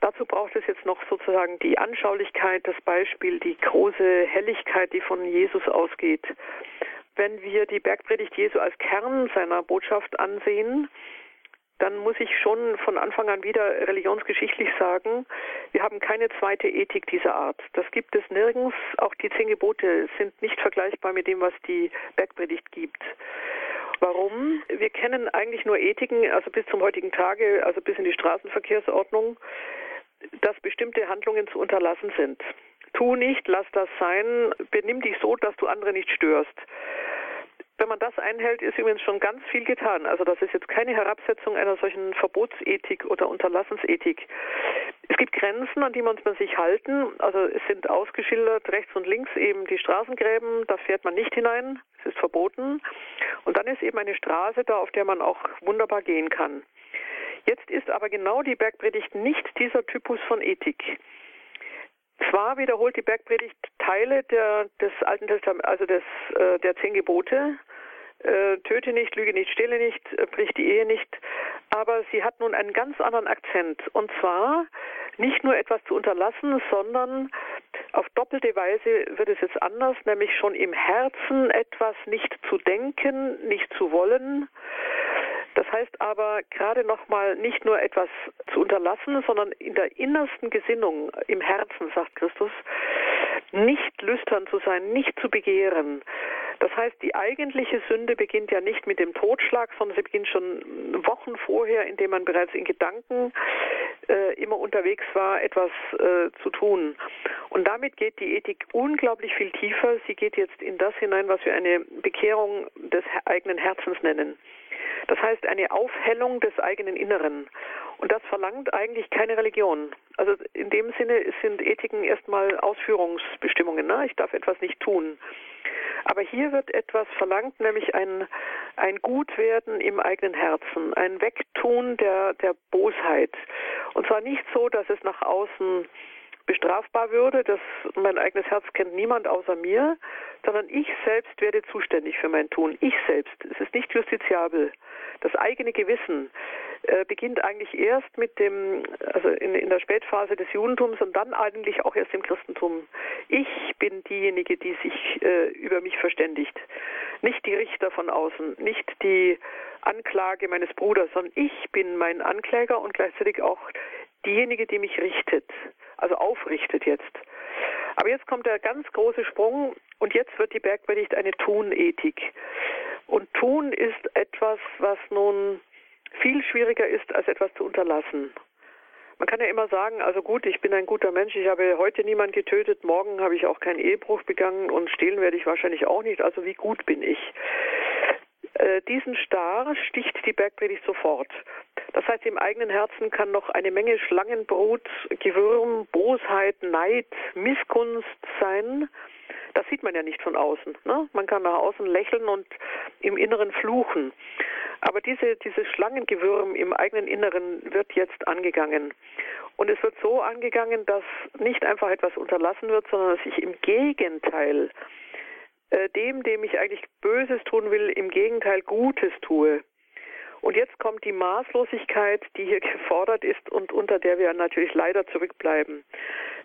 Dazu braucht es jetzt noch sozusagen die Anschaulichkeit, das Beispiel, die große Helligkeit, die von Jesus ausgeht. Wenn wir die Bergpredigt Jesu als Kern seiner Botschaft ansehen, dann muss ich schon von Anfang an wieder religionsgeschichtlich sagen, wir haben keine zweite Ethik dieser Art. Das gibt es nirgends. Auch die zehn Gebote sind nicht vergleichbar mit dem, was die Bergpredigt gibt. Warum? Wir kennen eigentlich nur Ethiken, also bis zum heutigen Tage, also bis in die Straßenverkehrsordnung, dass bestimmte Handlungen zu unterlassen sind. tu nicht, lass das sein, benimm dich so, dass du andere nicht störst. Wenn man das einhält, ist übrigens schon ganz viel getan. Also das ist jetzt keine Herabsetzung einer solchen Verbotsethik oder Unterlassensethik. Es gibt Grenzen, an die muss man sich halten. Also es sind ausgeschildert rechts und links eben die Straßengräben, da fährt man nicht hinein, es ist verboten. Und dann ist eben eine Straße da, auf der man auch wunderbar gehen kann. Jetzt ist aber genau die Bergpredigt nicht dieser Typus von Ethik. Zwar wiederholt die Bergpredigt Teile der, des Alten Testaments, also des, äh, der zehn Gebote, äh, töte nicht, lüge nicht, stehle nicht, äh, brich die Ehe nicht. Aber sie hat nun einen ganz anderen Akzent. Und zwar nicht nur etwas zu unterlassen, sondern auf doppelte Weise wird es jetzt anders, nämlich schon im Herzen etwas nicht zu denken, nicht zu wollen. Das heißt aber gerade nochmal nicht nur etwas zu unterlassen, sondern in der innersten Gesinnung, im Herzen, sagt Christus, nicht lüstern zu sein, nicht zu begehren. Das heißt, die eigentliche Sünde beginnt ja nicht mit dem Totschlag, sondern sie beginnt schon Wochen vorher, indem man bereits in Gedanken äh, immer unterwegs war, etwas äh, zu tun. Und damit geht die Ethik unglaublich viel tiefer. Sie geht jetzt in das hinein, was wir eine Bekehrung des eigenen Herzens nennen. Das heißt eine Aufhellung des eigenen Inneren. Und das verlangt eigentlich keine Religion. Also in dem Sinne sind Ethiken erstmal Ausführungsbestimmungen. Ne? Ich darf etwas nicht tun. Aber hier wird etwas verlangt, nämlich ein, ein Gutwerden im eigenen Herzen, ein Wegtun der, der Bosheit. Und zwar nicht so, dass es nach außen bestrafbar würde, dass mein eigenes Herz kennt niemand außer mir, sondern ich selbst werde zuständig für mein Tun. Ich selbst. Es ist nicht justiziabel. Das eigene Gewissen äh, beginnt eigentlich erst mit dem, also in, in der Spätphase des Judentums und dann eigentlich auch erst im Christentum. Ich bin diejenige, die sich äh, über mich verständigt. Nicht die Richter von außen, nicht die Anklage meines Bruders, sondern ich bin mein Ankläger und gleichzeitig auch diejenige, die mich richtet, also aufrichtet jetzt. Aber jetzt kommt der ganz große Sprung und jetzt wird die Bergpredigt eine Tunethik. Und tun ist etwas, was nun viel schwieriger ist, als etwas zu unterlassen. Man kann ja immer sagen, also gut, ich bin ein guter Mensch, ich habe heute niemand getötet, morgen habe ich auch keinen Ehebruch begangen und stehlen werde ich wahrscheinlich auch nicht, also wie gut bin ich? Äh, diesen Star sticht die Bergpredigt sofort. Das heißt, im eigenen Herzen kann noch eine Menge Schlangenbrut, Gewürm, Bosheit, Neid, Missgunst sein. Das sieht man ja nicht von außen. Ne? Man kann nach außen lächeln und im Inneren fluchen. Aber diese, dieses Schlangengewürm im eigenen Inneren wird jetzt angegangen. Und es wird so angegangen, dass nicht einfach etwas unterlassen wird, sondern dass ich im Gegenteil äh, dem, dem ich eigentlich Böses tun will, im Gegenteil Gutes tue. Und jetzt kommt die Maßlosigkeit, die hier *laughs* gefordert ist und unter der wir natürlich leider zurückbleiben.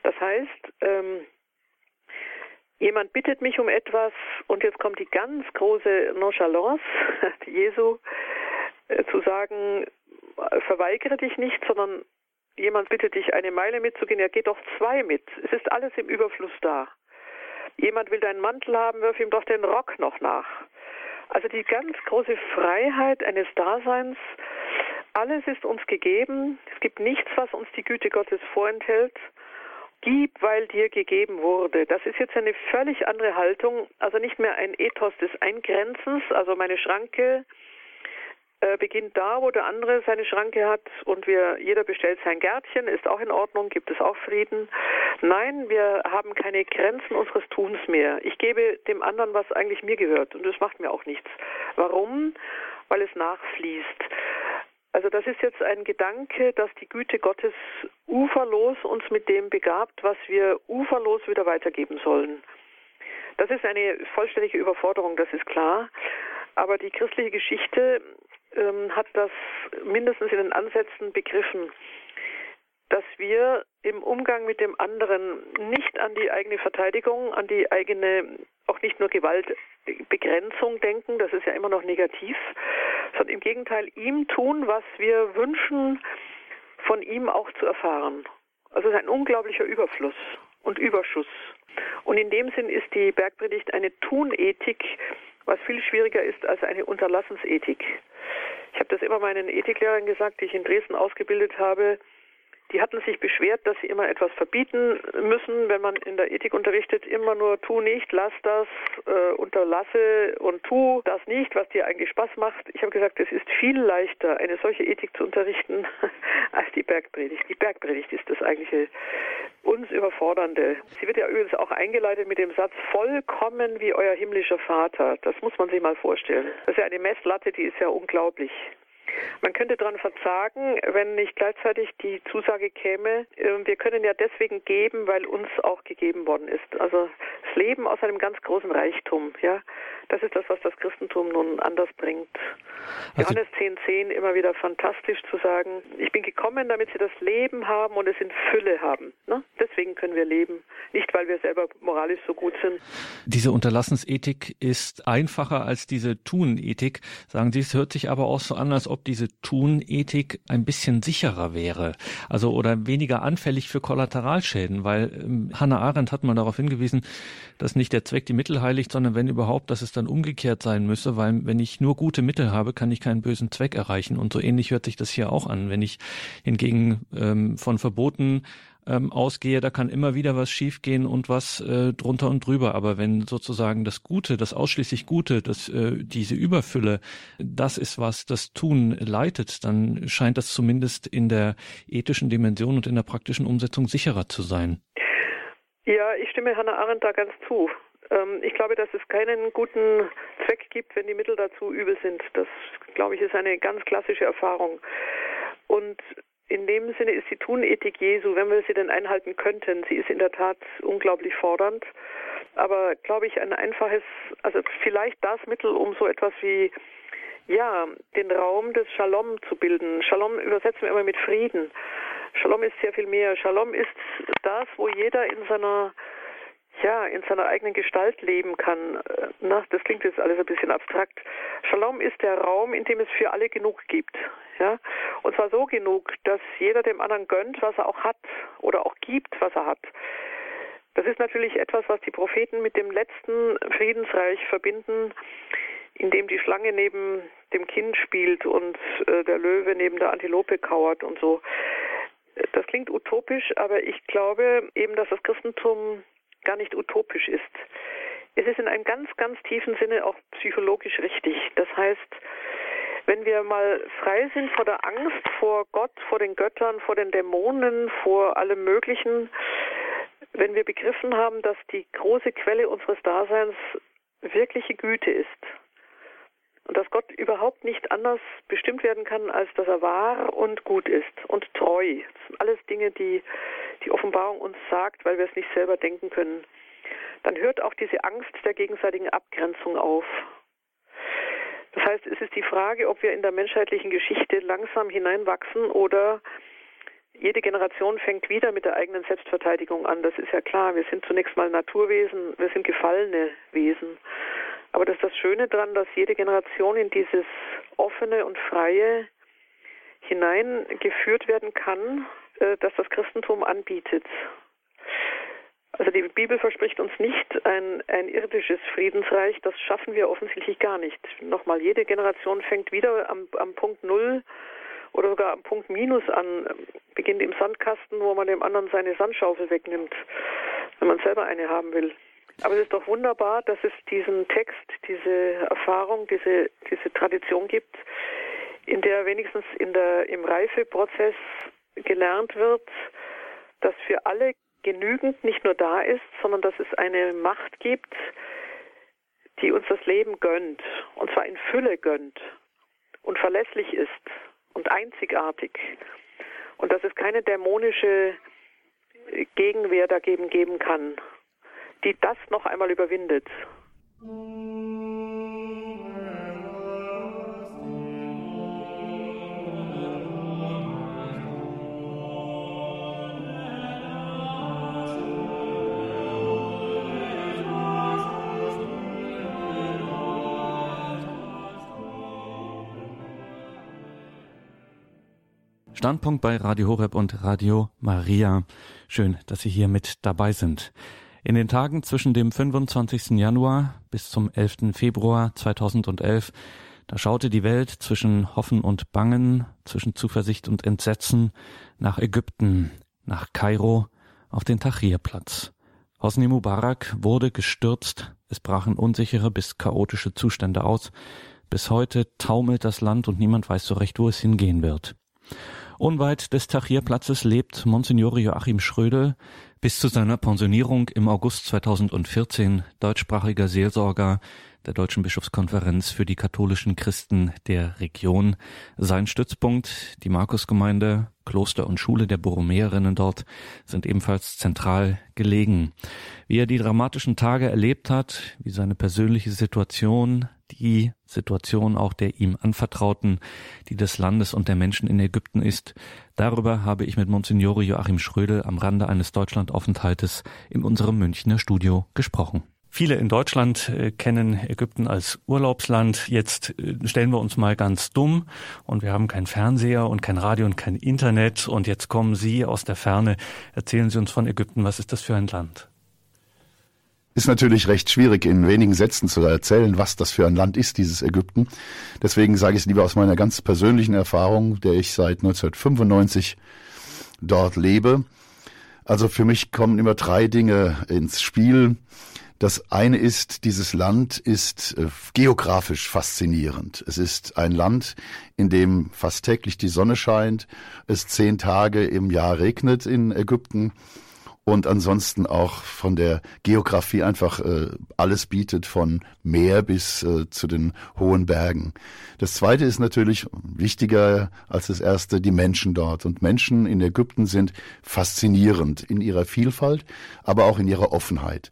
Das heißt, ähm, jemand bittet mich um etwas und jetzt kommt die ganz große Nonchalance *laughs* Jesu äh, zu sagen, verweigere dich nicht, sondern jemand bittet dich eine Meile mitzugehen, er geht doch zwei mit. Es ist alles im Überfluss da. Jemand will deinen Mantel haben, wirf ihm doch den Rock noch nach. Also die ganz große Freiheit eines Daseins, alles ist uns gegeben, es gibt nichts, was uns die Güte Gottes vorenthält. Gib, weil dir gegeben wurde. Das ist jetzt eine völlig andere Haltung, also nicht mehr ein Ethos des Eingrenzens, also meine Schranke äh, beginnt da, wo der andere seine Schranke hat und wir, jeder bestellt sein Gärtchen, ist auch in Ordnung, gibt es auch Frieden. Nein, wir haben keine Grenzen unseres Tuns mehr. Ich gebe dem anderen, was eigentlich mir gehört und das macht mir auch nichts. Warum? Weil es nachfließt. Also das ist jetzt ein Gedanke, dass die Güte Gottes uferlos uns mit dem begabt, was wir uferlos wieder weitergeben sollen. Das ist eine vollständige Überforderung, das ist klar. Aber die christliche Geschichte ähm, hat das mindestens in den Ansätzen begriffen, dass wir im Umgang mit dem anderen nicht an die eigene Verteidigung, an die eigene, auch nicht nur Gewaltbegrenzung denken, das ist ja immer noch negativ, sondern im Gegenteil ihm tun, was wir wünschen, von ihm auch zu erfahren. Also es ist ein unglaublicher Überfluss und Überschuss. Und in dem Sinn ist die Bergpredigt eine Tunethik, was viel schwieriger ist als eine Unterlassensethik. Ich habe das immer meinen Ethiklehrern gesagt, die ich in Dresden ausgebildet habe. Die hatten sich beschwert, dass sie immer etwas verbieten müssen, wenn man in der Ethik unterrichtet, immer nur tu nicht, lass das, äh, unterlasse und tu das nicht, was dir eigentlich Spaß macht. Ich habe gesagt, es ist viel leichter, eine solche Ethik zu unterrichten, *laughs* als die Bergpredigt. Die Bergpredigt ist das eigentliche uns überfordernde. Sie wird ja übrigens auch eingeleitet mit dem Satz vollkommen wie euer himmlischer Vater. Das muss man sich mal vorstellen. Das ist ja eine Messlatte, die ist ja unglaublich. Man könnte daran verzagen, wenn nicht gleichzeitig die Zusage käme, ähm, wir können ja deswegen geben, weil uns auch gegeben worden ist. Also das Leben aus einem ganz großen Reichtum, ja. Das ist das, was das Christentum nun anders bringt. Also Johannes 10,10 10, immer wieder fantastisch zu sagen, ich bin gekommen, damit sie das Leben haben und es in Fülle haben. Ne? Deswegen können wir leben, nicht weil wir selber moralisch so gut sind. Diese Unterlassensethik ist einfacher als diese Tunethik. Sagen Sie, es hört sich aber auch so an, als ob diese Tunethik ein bisschen sicherer wäre. Also oder weniger anfällig für Kollateralschäden, weil ähm, Hannah Arendt hat mal darauf hingewiesen, dass nicht der Zweck die Mittel heiligt, sondern wenn überhaupt, dass es dann umgekehrt sein müsse, weil wenn ich nur gute Mittel habe, kann ich keinen bösen Zweck erreichen. Und so ähnlich hört sich das hier auch an. Wenn ich hingegen ähm, von Verboten ähm, ausgehe, da kann immer wieder was schiefgehen und was äh, drunter und drüber. Aber wenn sozusagen das Gute, das ausschließlich Gute, das, äh, diese Überfülle, das ist, was das Tun leitet, dann scheint das zumindest in der ethischen Dimension und in der praktischen Umsetzung sicherer zu sein. Ja, ich stimme Hannah Arendt da ganz zu. Ähm, ich glaube, dass es keinen guten Zweck gibt, wenn die Mittel dazu übel sind. Das, glaube ich, ist eine ganz klassische Erfahrung. Und in dem Sinne ist die Tunethik Jesu, wenn wir sie denn einhalten könnten, sie ist in der Tat unglaublich fordernd. Aber glaube ich, ein einfaches, also vielleicht das Mittel, um so etwas wie ja, den Raum des Shalom zu bilden. Shalom übersetzen wir immer mit Frieden. Shalom ist sehr viel mehr. Shalom ist das, wo jeder in seiner ja, in seiner eigenen Gestalt leben kann. Äh, na, das klingt jetzt alles ein bisschen abstrakt. Shalom ist der Raum, in dem es für alle genug gibt. Ja? Und zwar so genug, dass jeder dem anderen gönnt, was er auch hat oder auch gibt, was er hat. Das ist natürlich etwas, was die Propheten mit dem letzten Friedensreich verbinden, in dem die Schlange neben dem Kind spielt und äh, der Löwe neben der Antilope kauert und so. Das klingt utopisch, aber ich glaube eben, dass das Christentum gar nicht utopisch ist. Es ist in einem ganz, ganz tiefen Sinne auch psychologisch richtig. Das heißt, wenn wir mal frei sind vor der Angst vor Gott, vor den Göttern, vor den Dämonen, vor allem Möglichen, wenn wir begriffen haben, dass die große Quelle unseres Daseins wirkliche Güte ist und dass Gott überhaupt nicht anders bestimmt werden kann, als dass er wahr und gut ist und treu. Das sind alles Dinge, die die Offenbarung uns sagt, weil wir es nicht selber denken können. Dann hört auch diese Angst der gegenseitigen Abgrenzung auf. Das heißt, es ist die Frage, ob wir in der menschheitlichen Geschichte langsam hineinwachsen oder jede Generation fängt wieder mit der eigenen Selbstverteidigung an. Das ist ja klar. Wir sind zunächst mal Naturwesen, wir sind gefallene Wesen. Aber das ist das Schöne daran, dass jede Generation in dieses offene und freie hineingeführt werden kann, äh, das das Christentum anbietet. Also die Bibel verspricht uns nicht ein, ein irdisches Friedensreich, das schaffen wir offensichtlich gar nicht. Nochmal, jede Generation fängt wieder am, am Punkt Null oder sogar am Punkt Minus an, beginnt im Sandkasten, wo man dem anderen seine Sandschaufel wegnimmt, wenn man selber eine haben will. Aber es ist doch wunderbar, dass es diesen Text, diese Erfahrung, diese, diese Tradition gibt, in der wenigstens in der, im Reifeprozess gelernt wird, dass für alle genügend nicht nur da ist, sondern dass es eine Macht gibt, die uns das Leben gönnt, und zwar in Fülle gönnt und verlässlich ist und einzigartig. Und dass es keine dämonische Gegenwehr dagegen geben kann die das noch einmal überwindet. Standpunkt bei Radio Horeb und Radio Maria. Schön, dass Sie hier mit dabei sind. In den Tagen zwischen dem 25. Januar bis zum 11. Februar 2011 Da schaute die Welt zwischen Hoffen und Bangen, zwischen Zuversicht und Entsetzen nach Ägypten, nach Kairo, auf den Tahrirplatz. Hosni Mubarak wurde gestürzt, es brachen unsichere bis chaotische Zustände aus. Bis heute taumelt das Land und niemand weiß so recht, wo es hingehen wird. Unweit des Tahrirplatzes lebt Monsignore Joachim Schrödel, bis zu seiner Pensionierung im August 2014 deutschsprachiger Seelsorger der Deutschen Bischofskonferenz für die katholischen Christen der Region. Sein Stützpunkt, die Markusgemeinde, Kloster und Schule der Borromäerinnen dort, sind ebenfalls zentral gelegen. Wie er die dramatischen Tage erlebt hat, wie seine persönliche Situation, die Situation auch der ihm anvertrauten, die des Landes und der Menschen in Ägypten ist, darüber habe ich mit Monsignore Joachim Schrödel am Rande eines Deutschlandaufenthaltes in unserem Münchner Studio gesprochen. Viele in Deutschland äh, kennen Ägypten als Urlaubsland. Jetzt äh, stellen wir uns mal ganz dumm und wir haben keinen Fernseher und kein Radio und kein Internet und jetzt kommen Sie aus der Ferne. Erzählen Sie uns von Ägypten. Was ist das für ein Land? Ist natürlich recht schwierig in wenigen Sätzen zu erzählen, was das für ein Land ist, dieses Ägypten. Deswegen sage ich es lieber aus meiner ganz persönlichen Erfahrung, der ich seit 1995 dort lebe. Also für mich kommen immer drei Dinge ins Spiel. Das eine ist, dieses Land ist äh, geografisch faszinierend. Es ist ein Land, in dem fast täglich die Sonne scheint, es zehn Tage im Jahr regnet in Ägypten und ansonsten auch von der Geografie einfach äh, alles bietet, von Meer bis äh, zu den hohen Bergen. Das zweite ist natürlich wichtiger als das erste, die Menschen dort. Und Menschen in Ägypten sind faszinierend in ihrer Vielfalt, aber auch in ihrer Offenheit.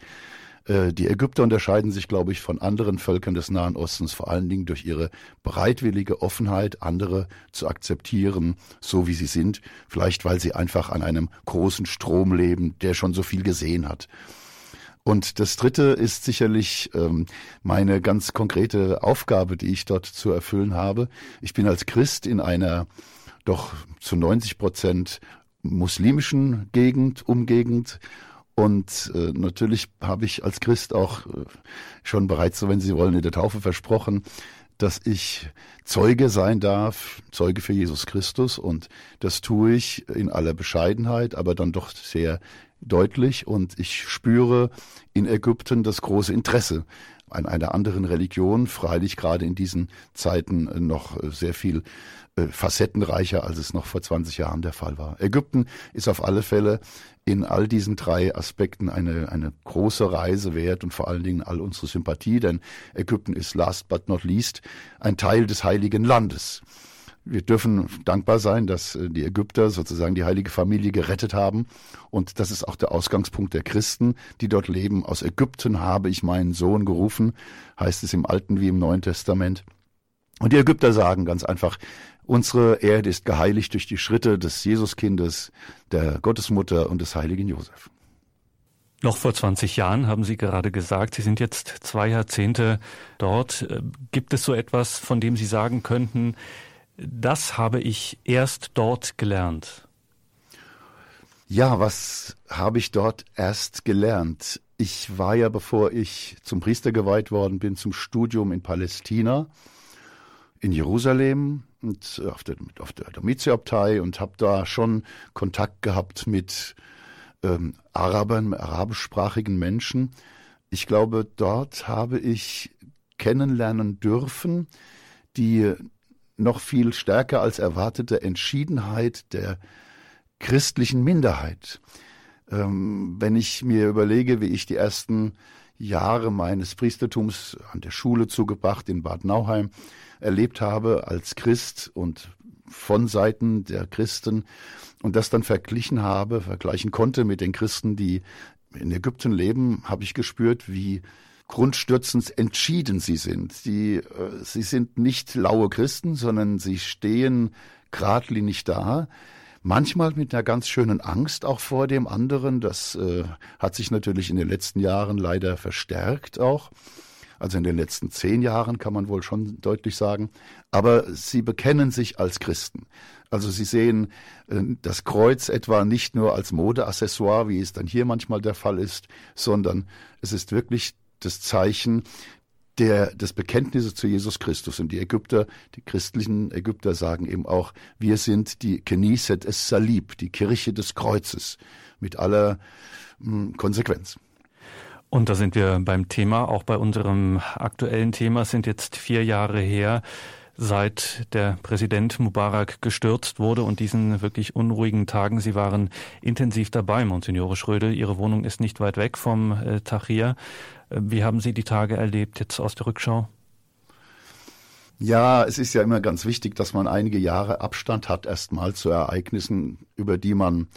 Äh, die Ägypter unterscheiden sich, glaube ich, von anderen Völkern des Nahen Ostens vor allen Dingen durch ihre bereitwillige Offenheit, andere zu akzeptieren, so wie sie sind, vielleicht weil sie einfach an einem großen Strom leben, der schon so viel gesehen hat. Und das Dritte ist sicherlich ähm, meine ganz konkrete Aufgabe, die ich dort zu erfüllen habe. Ich bin als Christ in einer doch zu 90 Prozent muslimischen Gegend, Umgegend und äh, natürlich habe ich als Christ auch äh, schon bereits, so wenn Sie wollen, in der Taufe versprochen, dass ich Zeuge sein darf, Zeuge für Jesus Christus. Und das tue ich in aller Bescheidenheit, aber dann doch sehr deutlich. Und ich spüre in Ägypten das große Interesse an einer anderen Religion, freilich gerade in diesen Zeiten noch sehr viel äh, facettenreicher, als es noch vor 20 Jahren der Fall war. Ägypten ist auf alle Fälle in all diesen drei Aspekten eine, eine große Reise wert und vor allen Dingen all unsere Sympathie, denn Ägypten ist last but not least ein Teil des Heiligen Landes. Wir dürfen dankbar sein, dass äh, die Ägypter sozusagen die heilige Familie gerettet haben. Und das ist auch der Ausgangspunkt der Christen, die dort leben. Aus Ägypten habe ich meinen Sohn gerufen, heißt es im Alten wie im Neuen Testament. Und die Ägypter sagen ganz einfach, unsere Erde ist geheiligt durch die Schritte des Jesuskindes, der Gottesmutter und des heiligen Josef. Noch vor 20 Jahren haben Sie gerade gesagt, Sie sind jetzt zwei Jahrzehnte dort. Äh, gibt es so etwas, von dem Sie sagen könnten, das habe ich erst dort gelernt? Ja, was habe ich dort erst gelernt? Ich war ja, bevor ich zum Priester geweiht worden bin, zum Studium in Palästina in Jerusalem und auf der, auf der Domitiabtei und habe da schon Kontakt gehabt mit ähm, Arabern, arabischsprachigen Menschen. Ich glaube, dort habe ich kennenlernen dürfen, die noch viel stärker als erwartete Entschiedenheit der christlichen Minderheit. Ähm, wenn ich mir überlege, wie ich die ersten Jahre meines Priestertums an der Schule zugebracht in Bad Nauheim erlebt habe als Christ und von Seiten der Christen und das dann verglichen habe, vergleichen konnte mit den Christen, die in Ägypten leben, habe ich gespürt, wie grundstürzend entschieden sie sind. Die, äh, sie sind nicht laue Christen, sondern sie stehen geradlinig da. Manchmal mit einer ganz schönen Angst auch vor dem anderen. Das äh, hat sich natürlich in den letzten Jahren leider verstärkt auch also in den letzten zehn Jahren kann man wohl schon deutlich sagen. Aber sie bekennen sich als Christen. Also sie sehen äh, das Kreuz etwa nicht nur als Modeaccessoire, wie es dann hier manchmal der Fall ist, sondern es ist wirklich das Zeichen der, des Bekenntnisses zu Jesus Christus. Und die Ägypter, die christlichen Ägypter sagen eben auch, wir sind die Knesset es Salib, die Kirche des Kreuzes, mit aller mh, hm, Konsequenz. Und da sind wir beim Thema, auch bei unserem aktuellen Thema, sind jetzt vier Jahre her, seit der Präsident Mubarak gestürzt wurde und diesen wirklich unruhigen Tagen. Sie waren intensiv dabei, Monsignore Schrödel. Ihre Wohnung ist nicht weit weg vom äh, Tahrir. Äh, wie haben Sie die Tage erlebt jetzt aus der Rückschau? Ja, es ist ja immer ganz wichtig, dass man einige Jahre Abstand hat erstmal zu Ereignissen, über die man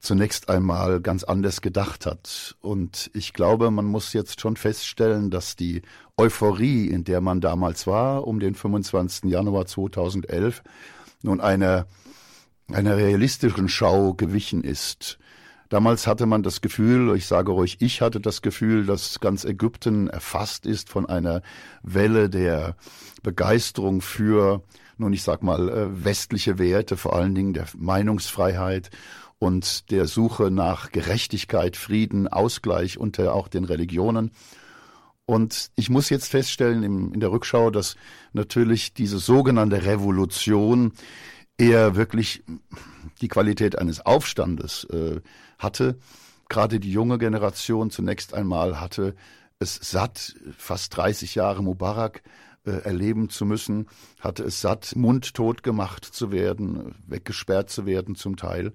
zunächst einmal ganz anders gedacht hat. Und ich glaube, man muss jetzt schon feststellen, dass die Euphorie, in der man damals war, um den 25. Januar 2011, nun einer, einer realistischen Schau gewichen ist. Damals hatte man das Gefühl, ich sage ruhig, ich hatte das Gefühl, dass ganz Ägypten erfasst ist von einer Welle der Begeisterung für, nun ich sag mal, äh, westliche Werte, vor allen Dingen der Meinungsfreiheit und der Suche nach Gerechtigkeit, Frieden, Ausgleich unter auch den Religionen. Und ich muss jetzt feststellen im, in der Rückschau, dass natürlich diese sogenannte Revolution eher wirklich die Qualität eines Aufstandes äh, hatte. Gerade die junge Generation zunächst einmal hatte es satt, fast 30 Jahre Mubarak äh, erleben zu müssen, hatte es satt, mundtot gemacht zu werden, weggesperrt zu werden zum Teil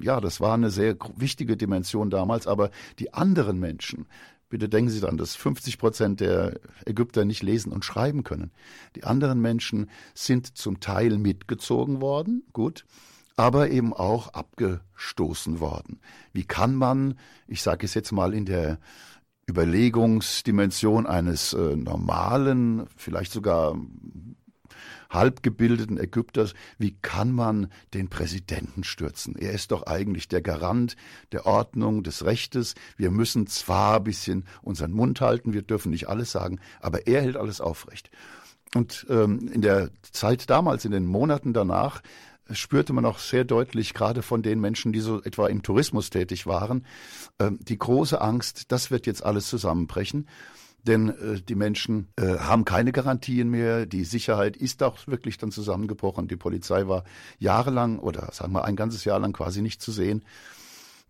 ja, das war eine sehr wichtige Dimension damals, aber die anderen Menschen, bitte denken Sie daran, dass 50 Prozent der Ägypter nicht lesen und schreiben können. Die anderen Menschen sind zum Teil mitgezogen worden, gut, aber eben auch abgestoßen worden. Wie kann man, ich sage es jetzt mal in der Überlegungsdimension eines äh, normalen, vielleicht sogar halbgebildeten Ägypters, wie kann man den Präsidenten stürzen? Er ist doch eigentlich der Garant der Ordnung, des Rechtes. Wir müssen zwar ein bisschen unseren Mund halten, wir dürfen nicht alles sagen, aber er hält alles aufrecht. Und ähm, in der Zeit damals, in den Monaten danach, spürte man auch sehr deutlich, gerade von den Menschen, die so etwa im Tourismus tätig waren, äh, die große Angst, das wird jetzt alles zusammenbrechen denn äh, die Menschen äh, haben keine Garantien mehr. Die Sicherheit ist auch wirklich dann zusammengebrochen. Die Polizei war jahrelang oder sagen wir ein ganzes Jahr lang quasi nicht zu sehen.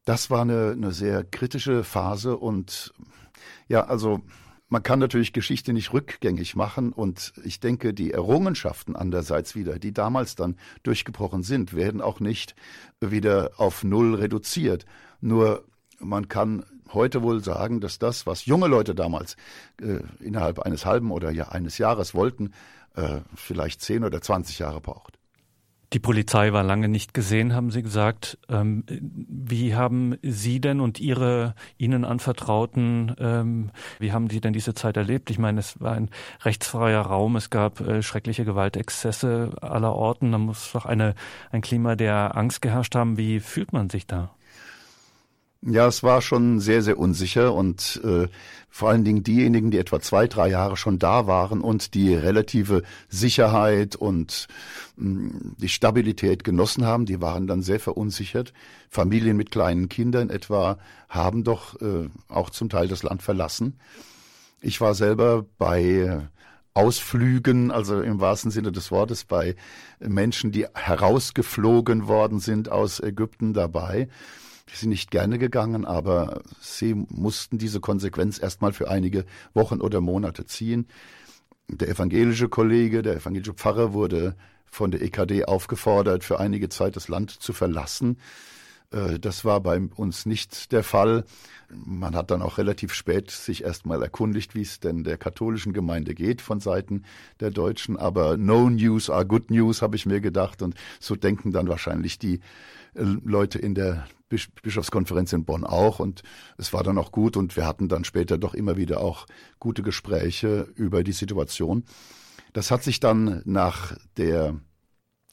Das war eine, eine sehr kritische Phase und ja, also man kann natürlich Geschichte nicht rückgängig machen und ich denke, die Errungenschaften andererseits wieder, die damals dann durchgebrochen sind, werden auch nicht wieder auf Null reduziert. Nur man kann heute wohl sagen, dass das, was junge Leute damals äh, innerhalb eines halben oder ja eines Jahres wollten, äh, vielleicht zehn oder zwanzig Jahre braucht. Die Polizei war lange nicht gesehen, haben Sie gesagt. Ähm, wie haben Sie denn und Ihre Ihnen anvertrauten, ähm, wie haben Sie denn diese Zeit erlebt? Ich meine, es war ein rechtsfreier Raum, es gab äh, schreckliche Gewaltexzesse aller Orten, da muss doch eine, ein Klima der Angst geherrscht haben. Wie fühlt man sich da? Ja, es war schon sehr, sehr unsicher und äh, vor allen Dingen diejenigen, die etwa zwei, drei Jahre schon da waren und die relative Sicherheit und mh, mm, die Stabilität genossen haben, die waren dann sehr verunsichert. Familien mit kleinen Kindern etwa haben doch äh, auch zum Teil das Land verlassen. Ich war selber bei Ausflügen, also im wahrsten Sinne des Wortes, bei Menschen, die herausgeflogen worden sind aus Ägypten dabei. Die sind nicht gerne gegangen, aber sie mussten diese Konsequenz erstmal für einige Wochen oder Monate ziehen. Der evangelische Kollege, der evangelische Pfarrer wurde von der EKD aufgefordert, für einige Zeit das Land zu verlassen. Äh, das war bei uns nicht der Fall. Man hat dann auch relativ spät sich erstmal erkundigt, wie es denn der katholischen Gemeinde geht von Seiten der Deutschen. Aber no news are good news, habe ich mir gedacht. Und so denken dann wahrscheinlich die Leute in der Bischofskonferenz in Bonn auch und es war dann auch gut und wir hatten dann später doch immer wieder auch gute Gespräche über die Situation. Das hat sich dann nach der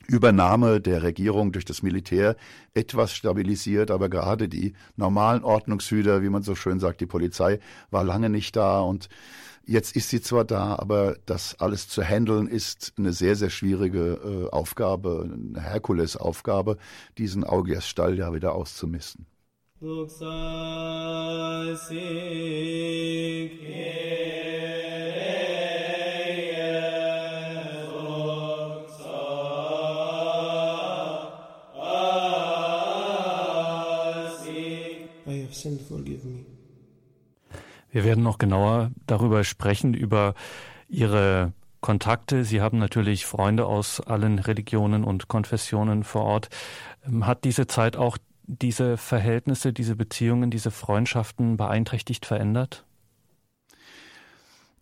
Übernahme der Regierung durch das Militär etwas stabilisiert, aber gerade die normalen Ordnungshüter, wie man so schön sagt, die Polizei war lange nicht da und Jetzt ist sie zwar da, aber das alles zu handeln ist eine sehr, sehr schwierige äh, Aufgabe, eine Herkulesaufgabe, diesen Augiasstall ja wieder auszumisten. Duxasik Wir werden noch genauer darüber sprechen, über Ihre Kontakte. Sie haben natürlich Freunde aus allen Religionen und Konfessionen vor Ort. Ähm, hat diese Zeit auch diese Verhältnisse, diese Beziehungen, diese Freundschaften beeinträchtigt verändert?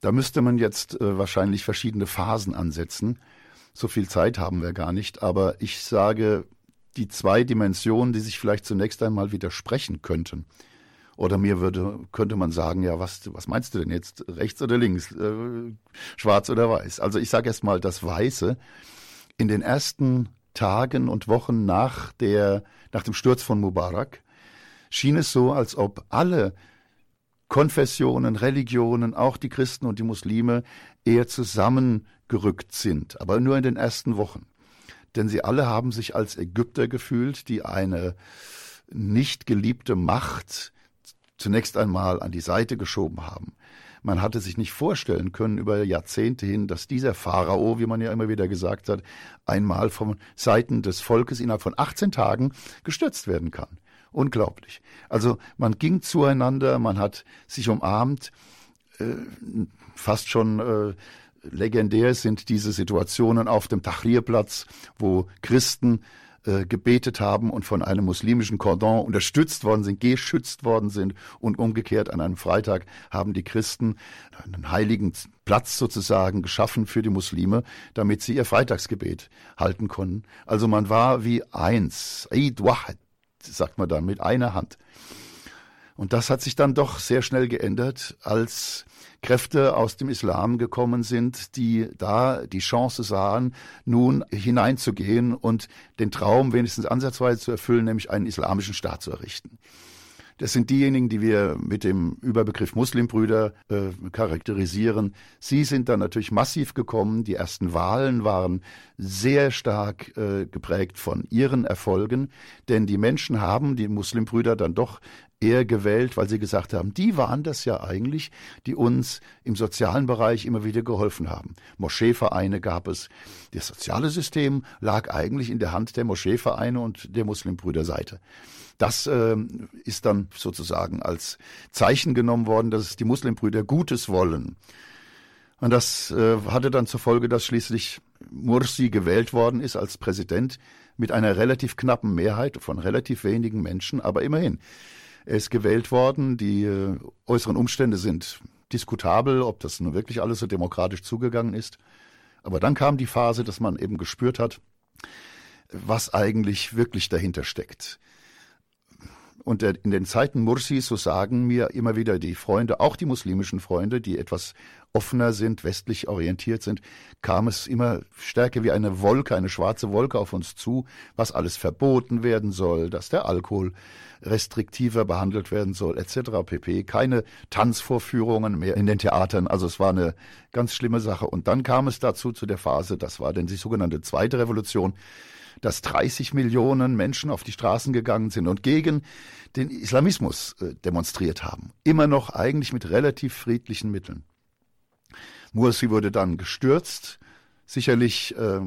Da müsste man jetzt äh, wahrscheinlich verschiedene Phasen ansetzen. So viel Zeit haben wir gar nicht. Aber ich sage, die zwei Dimensionen, die sich vielleicht zunächst einmal widersprechen könnten. Oder mir würde, könnte man sagen, ja, was, was meinst du denn jetzt? Rechts oder links? Äh, schwarz oder weiß? Also ich sage erst mal, das Weiße in den ersten Tagen und Wochen nach der, nach dem Sturz von Mubarak schien es so, als ob alle Konfessionen, Religionen, auch die Christen und die Muslime eher zusammengerückt sind, aber nur in den ersten Wochen. Denn sie alle haben sich als Ägypter gefühlt, die eine nicht geliebte Macht zunächst einmal an die Seite geschoben haben. Man hatte sich nicht vorstellen können über Jahrzehnte hin, dass dieser Pharao, wie man ja immer wieder gesagt hat, einmal von Seiten des Volkes innerhalb von 18 Tagen gestürzt werden kann. Unglaublich. Also man ging zueinander, man hat sich umarmt, äh, fast schon äh, legendär sind diese Situationen auf dem Tahrirplatz, wo Christen äh, gebetet haben und von einem muslimischen Kordon unterstützt worden sind, geschützt worden sind und umgekehrt an einem Freitag haben die Christen einen heiligen Platz sozusagen geschaffen für die Muslime, damit sie ihr Freitagsgebet halten konnten. Also man war wie eins, Eid Wahid, sagt man dann, mit einer Hand. Und das hat sich dann doch sehr schnell geändert, als Kräfte aus dem Islam gekommen sind, die da die Chance sahen, nun hineinzugehen und den Traum wenigstens ansatzweise zu erfüllen, nämlich einen islamischen Staat zu errichten. Das sind diejenigen, die wir mit dem Überbegriff Muslimbrüder äh, charakterisieren. Sie sind dann natürlich massiv gekommen. Die ersten Wahlen waren sehr stark äh, geprägt von ihren Erfolgen, denn die Menschen haben die Muslimbrüder dann doch eher gewählt, weil sie gesagt haben, die waren das ja eigentlich, die uns im sozialen Bereich immer wieder geholfen haben. Moscheevereine gab es. Das soziale System lag eigentlich in der Hand der Moscheevereine und der Muslimbrüderseite. Das äh, ist dann sozusagen als Zeichen genommen worden, dass die Muslimbrüder Gutes wollen. Und das äh, hatte dann zur Folge, dass schließlich Mursi gewählt worden ist als Präsident mit einer relativ knappen Mehrheit von relativ wenigen Menschen, aber immerhin. Er ist gewählt worden. Die äh, äußeren Umstände sind diskutabel, ob das nun wirklich alles so demokratisch zugegangen ist. Aber dann kam die Phase, dass man eben gespürt hat, was eigentlich wirklich dahinter steckt. Und in den Zeiten Mursis, so sagen mir immer wieder die Freunde, auch die muslimischen Freunde, die etwas offener sind, westlich orientiert sind, kam es immer stärker wie eine Wolke, eine schwarze Wolke auf uns zu, was alles verboten werden soll, dass der Alkohol restriktiver behandelt werden soll, etc. pp. Keine Tanzvorführungen mehr in den Theatern. Also es war eine ganz schlimme Sache. Und dann kam es dazu zu der Phase, das war denn die sogenannte zweite Revolution, dass 30 Millionen Menschen auf die Straßen gegangen sind und gegen den Islamismus äh, demonstriert haben. Immer noch eigentlich mit relativ friedlichen Mitteln. Mursi wurde dann gestürzt, sicherlich äh,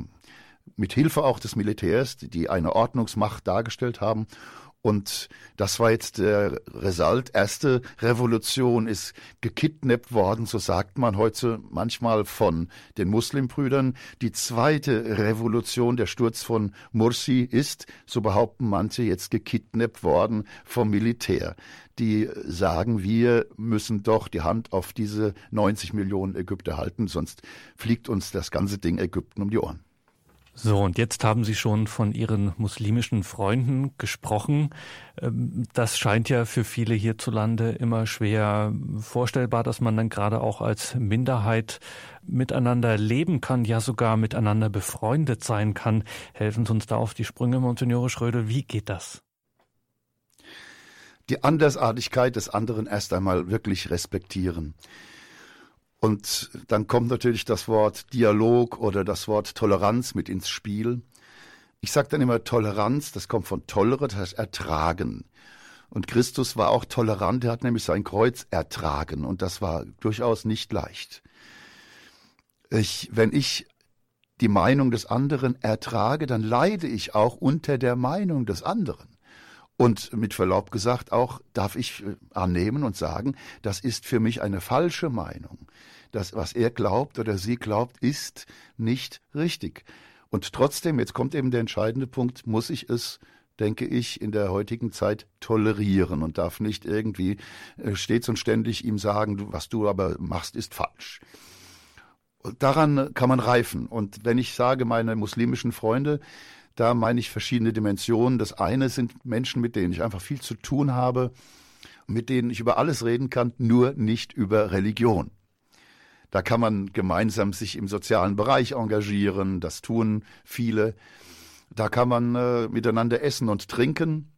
mit Hilfe auch des Militärs, die eine Ordnungsmacht dargestellt haben. Und das war jetzt der Result. Erste Revolution ist gekidnappt worden, so sagt man heute manchmal von den Muslimbrüdern. Die zweite Revolution, der Sturz von Mursi, ist, so behaupten manche, jetzt gekidnappt worden vom Militär. Die sagen, wir müssen doch die Hand auf diese 90 Millionen Ägypter halten, sonst fliegt uns das ganze Ding Ägypten um die Ohren. So, und jetzt haben Sie schon von Ihren muslimischen Freunden gesprochen. Ähm, das scheint ja für viele hierzulande immer schwer vorstellbar, dass man dann gerade auch als Minderheit miteinander leben kann, ja sogar miteinander befreundet sein kann. Helfen Sie uns da auf die Sprünge, Monsignore Schrödel. Wie geht das? Die Andersartigkeit des anderen erst einmal wirklich respektieren. Und dann kommt natürlich das Wort Dialog oder das Wort Toleranz mit ins Spiel. Ich sage dann immer Toleranz, das kommt von tolere, das heißt ertragen. Und Christus war auch tolerant, er hat nämlich sein Kreuz ertragen und das war durchaus nicht leicht. Ich, wenn ich die Meinung des anderen ertrage, dann leide ich auch unter der Meinung des anderen. Und mit Verlaub gesagt auch darf ich äh, annehmen und sagen, das ist für mich eine falsche Meinung. Das, was er glaubt oder sie glaubt, ist nicht richtig. Und trotzdem, jetzt kommt eben der entscheidende Punkt, muss ich es denke ich, in der heutigen Zeit tolerieren und darf nicht irgendwie äh, stets und ständig ihm sagen, was du aber machst, ist falsch. Daran kann man reifen. Und wenn ich sage, meine muslimischen Freunde, da meine ich verschiedene Dimensionen. Das eine sind Menschen, mit denen ich einfach viel zu tun habe, mit denen ich über alles reden kann, nur nicht über Religion. Da kann man gemeinsam sich im sozialen Bereich engagieren, das tun viele. Da kann man äh, miteinander essen und trinken.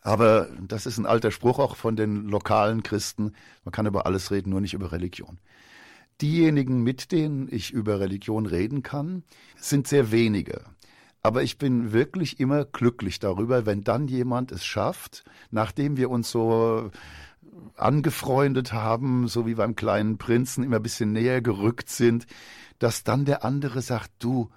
Aber das ist ein alter Spruch auch von den lokalen Christen. Man kann über alles reden, nur nicht über Religion. Diejenigen, mit denen ich über Religion reden kann, sind sehr wenige. Aber ich bin wirklich immer glücklich darüber, wenn dann jemand es schafft, nachdem wir uns so angefreundet haben, so wie beim kleinen Prinzen immer ein bisschen näher gerückt sind, dass dann der andere sagt, du,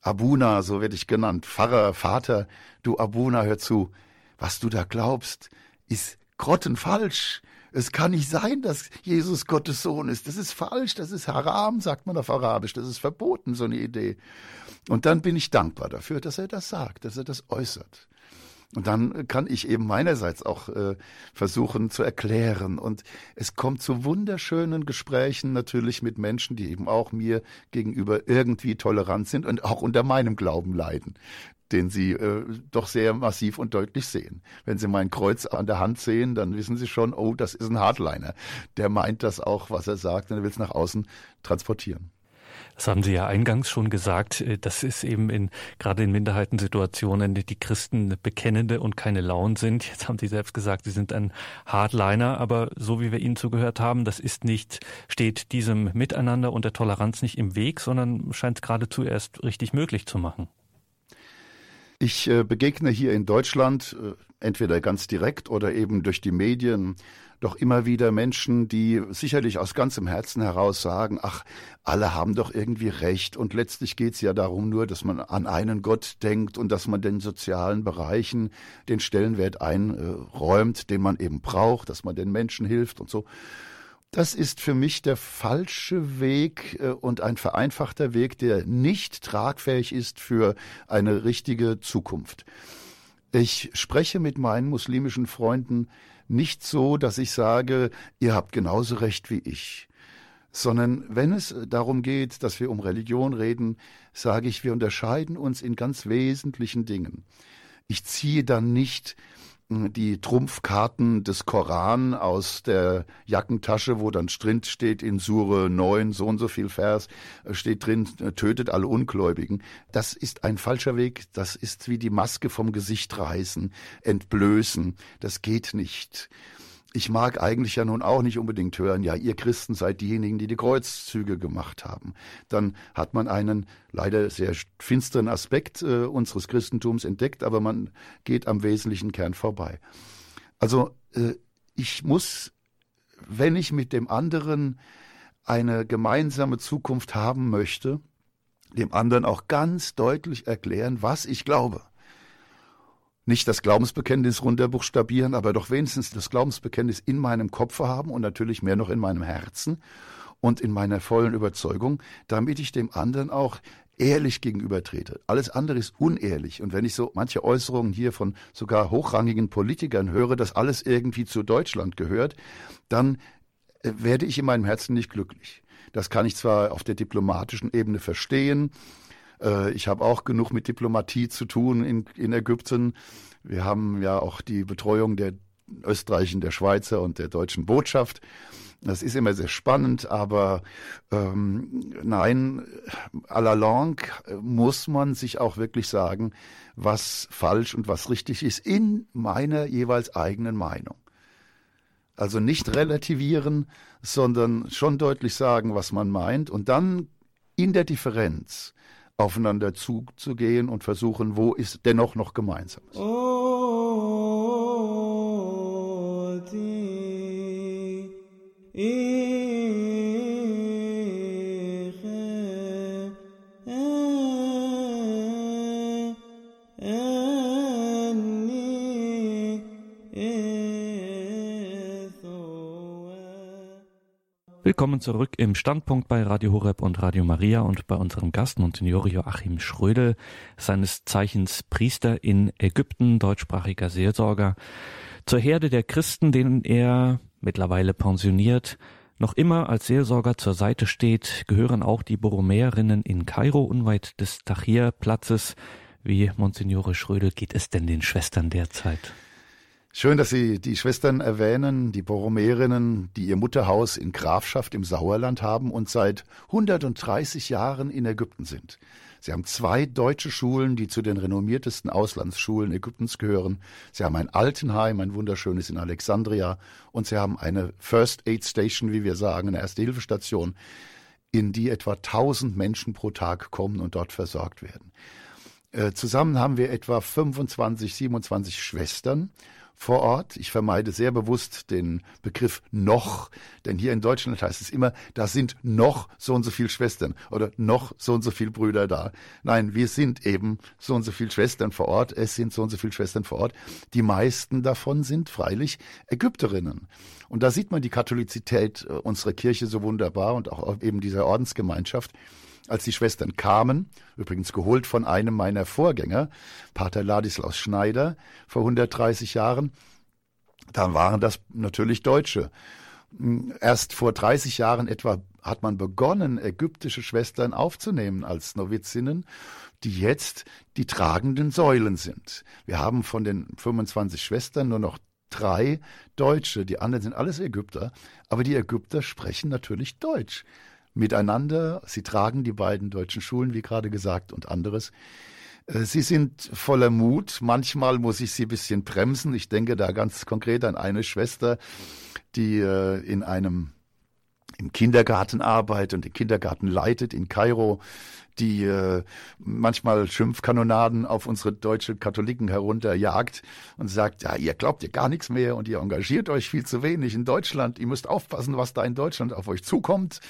Abuna, so werde ich genannt, Pfarrer, Vater, du Abuna, hör zu, was du da glaubst, ist grottenfalsch. Es kann nicht sein, dass Jesus Gottes Sohn ist. Das ist falsch, das ist Haram, sagt man auf Arabisch, das ist verboten, so eine Idee. Und dann bin ich dankbar dafür, dass er das sagt, dass er das äußert. Und dann kann ich eben meinerseits auch äh, versuchen zu erklären. Und es kommt zu wunderschönen Gesprächen natürlich mit Menschen, die eben auch mir gegenüber irgendwie tolerant sind und auch unter meinem Glauben leiden den sie äh, doch sehr massiv und deutlich sehen. Wenn sie mein Kreuz an der Hand sehen, dann wissen sie schon, oh, das ist ein Hardliner. Der meint das auch, was er sagt, und er will es nach außen transportieren. Das haben Sie ja eingangs schon gesagt. Äh, das ist eben in, gerade in Minderheitensituationen, die Christen Bekennende und keine Lauen sind. Jetzt haben Sie selbst gesagt, Sie sind ein Hardliner, aber so wie wir Ihnen zugehört haben, das ist nicht, steht diesem Miteinander und der Toleranz nicht im Weg, sondern scheint es geradezu erst richtig möglich zu machen. Ich äh, begegne hier in Deutschland äh, entweder ganz direkt oder eben durch die Medien doch immer wieder Menschen, die sicherlich aus ganzem Herzen heraus sagen, ach, alle haben doch irgendwie recht und letztlich geht es ja darum nur, dass man an einen Gott denkt und dass man den sozialen Bereichen den Stellenwert einräumt, den man eben braucht, dass man den Menschen hilft und so. Das ist für mich der falsche Weg äh, und ein vereinfachter Weg, der nicht tragfähig ist für eine richtige Zukunft. Ich spreche mit meinen muslimischen Freunden nicht so, dass ich sage, ihr habt genauso recht wie ich, sondern wenn es darum geht, dass wir um Religion reden, sage ich, wir unterscheiden uns in ganz wesentlichen Dingen. Ich ziehe dann nicht die Trumpfkarten des Koran aus der Jackentasche, wo dann drin steht in Sure 9, so und so viel Vers, äh, steht drin, äh, tötet alle Ungläubigen. Das ist ein falscher Weg. Das ist wie die Maske vom Gesicht reißen, entblößen. Das geht nicht ich mag eigentlich ja nun auch nicht unbedingt hören, ja, ihr Christen seid diejenigen, die die Kreuzzüge gemacht haben. Dann hat man einen leider sehr finsteren Aspekt äh, unseres Christentums entdeckt, aber man geht am wesentlichen Kern vorbei. Also äh, ich muss, wenn ich mit dem anderen eine gemeinsame Zukunft haben möchte, dem anderen auch ganz deutlich erklären, was ich glaube nicht das Glaubensbekenntnis runterbuchstabieren, aber doch wenigstens das Glaubensbekenntnis in meinem Kopf haben und natürlich mehr noch in meinem Herzen und in meiner vollen Überzeugung, damit ich dem anderen auch ehrlich gegenübertrete. Alles andere ist unehrlich. Und wenn ich so manche Äußerungen hier von sogar hochrangigen Politikern höre, dass alles irgendwie zu Deutschland gehört, dann äh, werde ich in meinem Herzen nicht glücklich. Das kann ich zwar auf der diplomatischen Ebene verstehen, äh, ich habe auch genug mit Diplomatie zu tun in, in Ägypten. Wir haben ja auch die Betreuung der österreichischen, der Schweizer und der deutschen Botschaft. Das ist immer sehr spannend, aber ähm, nein, à la longue muss man sich auch wirklich sagen, was falsch und was richtig ist in meiner jeweils eigenen Meinung. Also nicht relativieren, sondern schon deutlich sagen, was man meint und dann in der Differenz aufeinander zuzugehen und versuchen, wo ist dennoch noch Gemeinsames. Oh, die, Willkommen zurück im Standpunkt bei Radio Horeb und Radio Maria und bei unserem Gast Monsignor Joachim Schrödel, seines Zeichens Priester in Ägypten, deutschsprachiger Seelsorger. Zur Herde der Christen, denen er mittlerweile pensioniert, noch immer als Seelsorger zur Seite steht, gehören auch die Borromäerinnen in Kairo, unweit des Tahrir-Platzes. Wie Monsignore Schrödel geht es denn den Schwestern derzeit? Schön, dass Sie die Schwestern erwähnen, die Borromäerinnen, die ihr Mutterhaus in Grafschaft im Sauerland haben und seit 130 Jahren in Ägypten sind. Sie haben zwei deutsche Schulen, die zu den renommiertesten Auslandsschulen Ägyptens gehören. Sie haben ein Altenheim, ein wunderschönes in Alexandria, und sie haben eine First Aid Station, wie wir sagen, eine Erste-Hilfe-Station, in die etwa 1000 Menschen pro Tag kommen und dort versorgt werden. Äh, zusammen haben wir etwa 25, 27 Schwestern vor Ort. Ich vermeide sehr bewusst den Begriff noch, denn hier in Deutschland heißt es immer, da sind noch so und so viele Schwestern oder noch so und so viele Brüder da. Nein, wir sind eben so und so viele Schwestern vor Ort. Es sind so und so viele Schwestern vor Ort. Die meisten davon sind freilich Ägypterinnen. Und da sieht man die Katholizität äh, unserer Kirche so wunderbar und auch eben dieser Ordensgemeinschaft als die Schwestern kamen, übrigens geholt von einem meiner Vorgänger, Pater Ladislaus Schneider, vor 130 Jahren, dann waren das natürlich Deutsche. Erst vor 30 Jahren etwa hat man begonnen, ägyptische Schwestern aufzunehmen als Novizinnen, die jetzt die tragenden Säulen sind. Wir haben von den 25 Schwestern nur noch drei Deutsche, die anderen sind alles Ägypter, aber die Ägypter sprechen natürlich Deutsch miteinander. Sie tragen die beiden deutschen Schulen, wie gerade gesagt, und anderes. Äh, sie sind voller Mut. Manchmal muss ich sie ein bisschen bremsen. Ich denke da ganz konkret an eine Schwester, die äh, in einem im Kindergarten arbeitet und den Kindergarten leitet in Kairo, die äh, manchmal Schimpfkanonaden auf unsere deutschen Katholiken herunterjagt und sagt, ja, ihr glaubt ihr gar nichts mehr und ihr engagiert euch viel zu wenig in Deutschland. Ihr müsst aufpassen, was da in Deutschland auf euch zukommt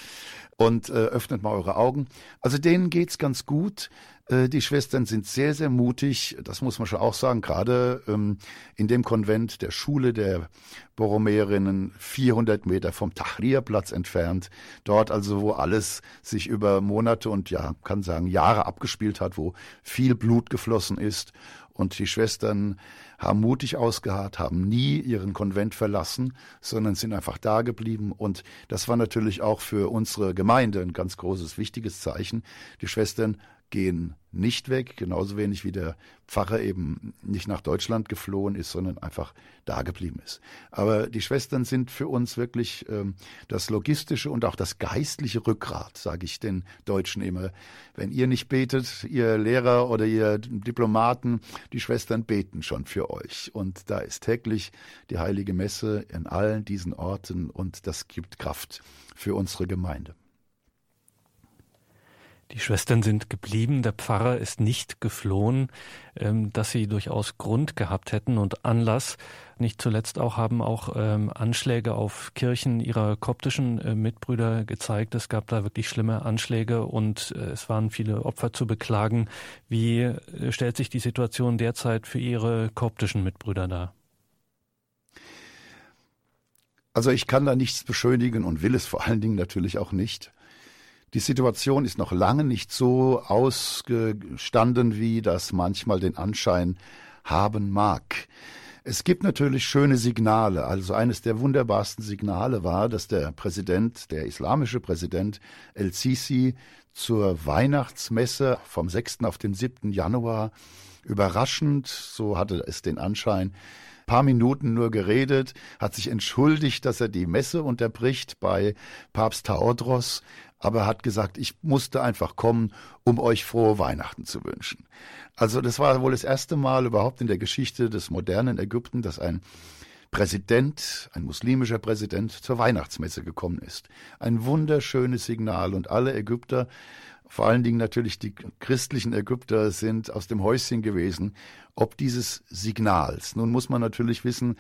und äh, öffnet mal eure Augen. Also denen geht's ganz gut. Äh, die Schwestern sind sehr, sehr mutig. Das muss man schon auch sagen. Gerade ähm, in dem Konvent der Schule der Borromäerinnen 400 Meter vom Tahrirplatz entfernt. Dort also, wo alles sich über Monate und ja, kann sagen Jahre abgespielt hat, wo viel Blut geflossen ist. Und die Schwestern haben mutig ausgeharrt, haben nie ihren Konvent verlassen, sondern sind einfach da geblieben. Und das war natürlich auch für unsere Gemeinde ein ganz großes, wichtiges Zeichen. Die Schwestern gehen nicht weg, genauso wenig wie der Pfarrer eben nicht nach Deutschland geflohen ist, sondern einfach da geblieben ist. Aber die Schwestern sind für uns wirklich ähm, das logistische und auch das geistliche Rückgrat, sage ich den Deutschen immer. Wenn ihr nicht betet, ihr Lehrer oder ihr Diplomaten, die Schwestern beten schon für euch. Und da ist täglich die heilige Messe in allen diesen Orten und das gibt Kraft für unsere Gemeinde. Die Schwestern sind geblieben, der Pfarrer ist nicht geflohen, ähm, dass sie durchaus Grund gehabt hätten und Anlass. Nicht zuletzt auch haben auch ähm, Anschläge auf Kirchen ihrer koptischen äh, Mitbrüder gezeigt. Es gab da wirklich schlimme Anschläge und äh, es waren viele Opfer zu beklagen. Wie äh, stellt sich die Situation derzeit für Ihre koptischen Mitbrüder dar? Also ich kann da nichts beschönigen und will es vor allen Dingen natürlich auch nicht. Die Situation ist noch lange nicht so ausgestanden, wie das manchmal den Anschein haben mag. Es gibt natürlich schöne Signale. Also eines der wunderbarsten Signale war, dass der Präsident, der islamische Präsident El-Sisi zur Weihnachtsmesse vom 6. auf den 7. Januar überraschend, so hatte es den Anschein, paar Minuten nur geredet, hat sich entschuldigt, dass er die Messe unterbricht bei Papst Taodros, aber hat gesagt, ich musste einfach kommen, um euch frohe Weihnachten zu wünschen. Also das war wohl das erste Mal überhaupt in der Geschichte des modernen Ägypten, dass ein Präsident, ein muslimischer Präsident, zur Weihnachtsmesse gekommen ist. Ein wunderschönes Signal und alle Ägypter, vor allen Dingen natürlich die christlichen Ägypter, sind aus dem Häuschen gewesen, ob dieses Signals. Nun muss man natürlich wissen,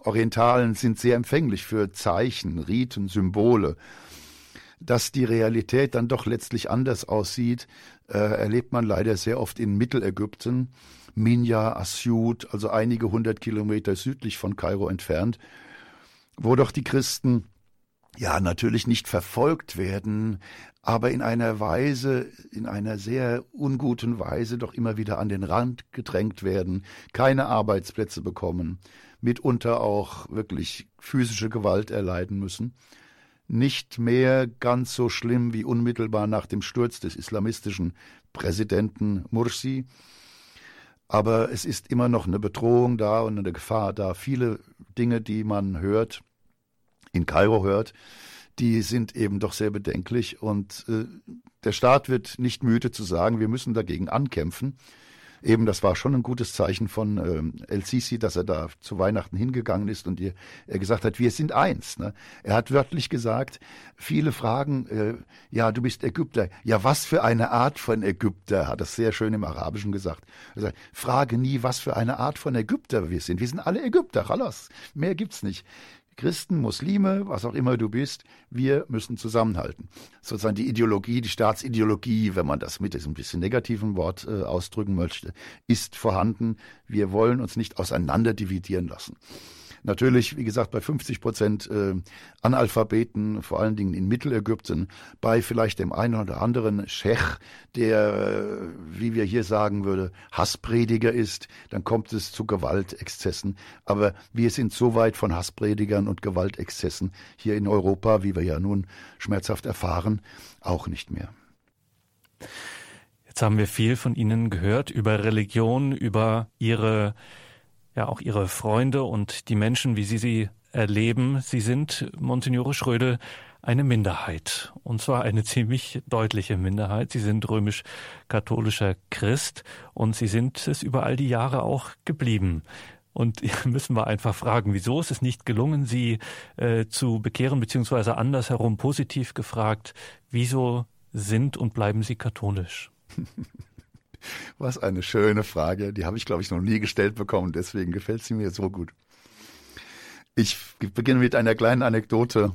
Orientalen sind sehr empfänglich für Zeichen, Riten, Symbole dass die Realität dann doch letztlich anders aussieht, äh, erlebt man leider sehr oft in Mittelägypten, Minya, Asyut, also einige hundert Kilometer südlich von Kairo entfernt, wo doch die Christen ja, natürlich nicht verfolgt werden, aber in einer Weise, in einer sehr unguten Weise doch immer wieder an den Rand gedrängt werden, keine Arbeitsplätze bekommen, mitunter auch wirklich physische Gewalt erleiden müssen. Nicht mehr ganz so schlimm wie unmittelbar nach dem Sturz des islamistischen Präsidenten Mursi, aber es ist immer noch eine Bedrohung da und eine Gefahr da. Viele Dinge, die man hört, in Kairo hört, die sind eben doch sehr bedenklich. Und äh, der Staat wird nicht müde zu sagen, wir müssen dagegen ankämpfen. Eben, das war schon ein gutes Zeichen von ähm, El Sisi, dass er da zu Weihnachten hingegangen ist und ihr, er gesagt hat, wir sind eins. Ne? Er hat wörtlich gesagt, viele fragen, äh, ja, du bist Ägypter. Ja, was für eine Art von Ägypter, hat das sehr schön im Arabischen gesagt. Er sagt, frage nie, was für eine Art von Ägypter wir sind. Wir sind alle Ägypter, Chalas. Mehr gibt's nicht. Christen, Muslime, was auch immer du bist, wir müssen zusammenhalten. Sozusagen die Ideologie, die Staatsideologie, wenn man das mit diesem bisschen negativen Wort äh, ausdrücken möchte, ist vorhanden. Wir wollen uns nicht auseinander dividieren lassen. Natürlich, wie gesagt, bei 50 Prozent äh, Analphabeten, vor allen Dingen in Mittelägypten, bei vielleicht dem einen oder anderen Schech, der, äh, wie wir hier sagen würde, Hassprediger ist, dann kommt es zu Gewaltexzessen. Aber wir sind so weit von Hasspredigern und Gewaltexzessen hier in Europa, wie wir ja nun schmerzhaft erfahren, auch nicht mehr. Jetzt haben wir viel von Ihnen gehört über Religion, über Ihre ja auch Ihre Freunde und die Menschen, wie Sie sie erleben. Sie sind, Monsignore Schröde, eine Minderheit. Und zwar eine *laughs* ziemlich deutliche Minderheit. Sie sind römisch-katholischer Christ und Sie sind es über all die Jahre auch geblieben. Und *laughs* müssen wir einfach fragen, wieso ist es nicht gelungen, Sie äh, zu bekehren, beziehungsweise andersherum positiv gefragt, wieso sind und bleiben Sie katholisch? *laughs* Was eine schöne Frage. Die habe ich, glaube ich, noch nie gestellt bekommen. Deswegen gefällt sie mir so gut. Ich beginne mit einer kleinen Anekdote.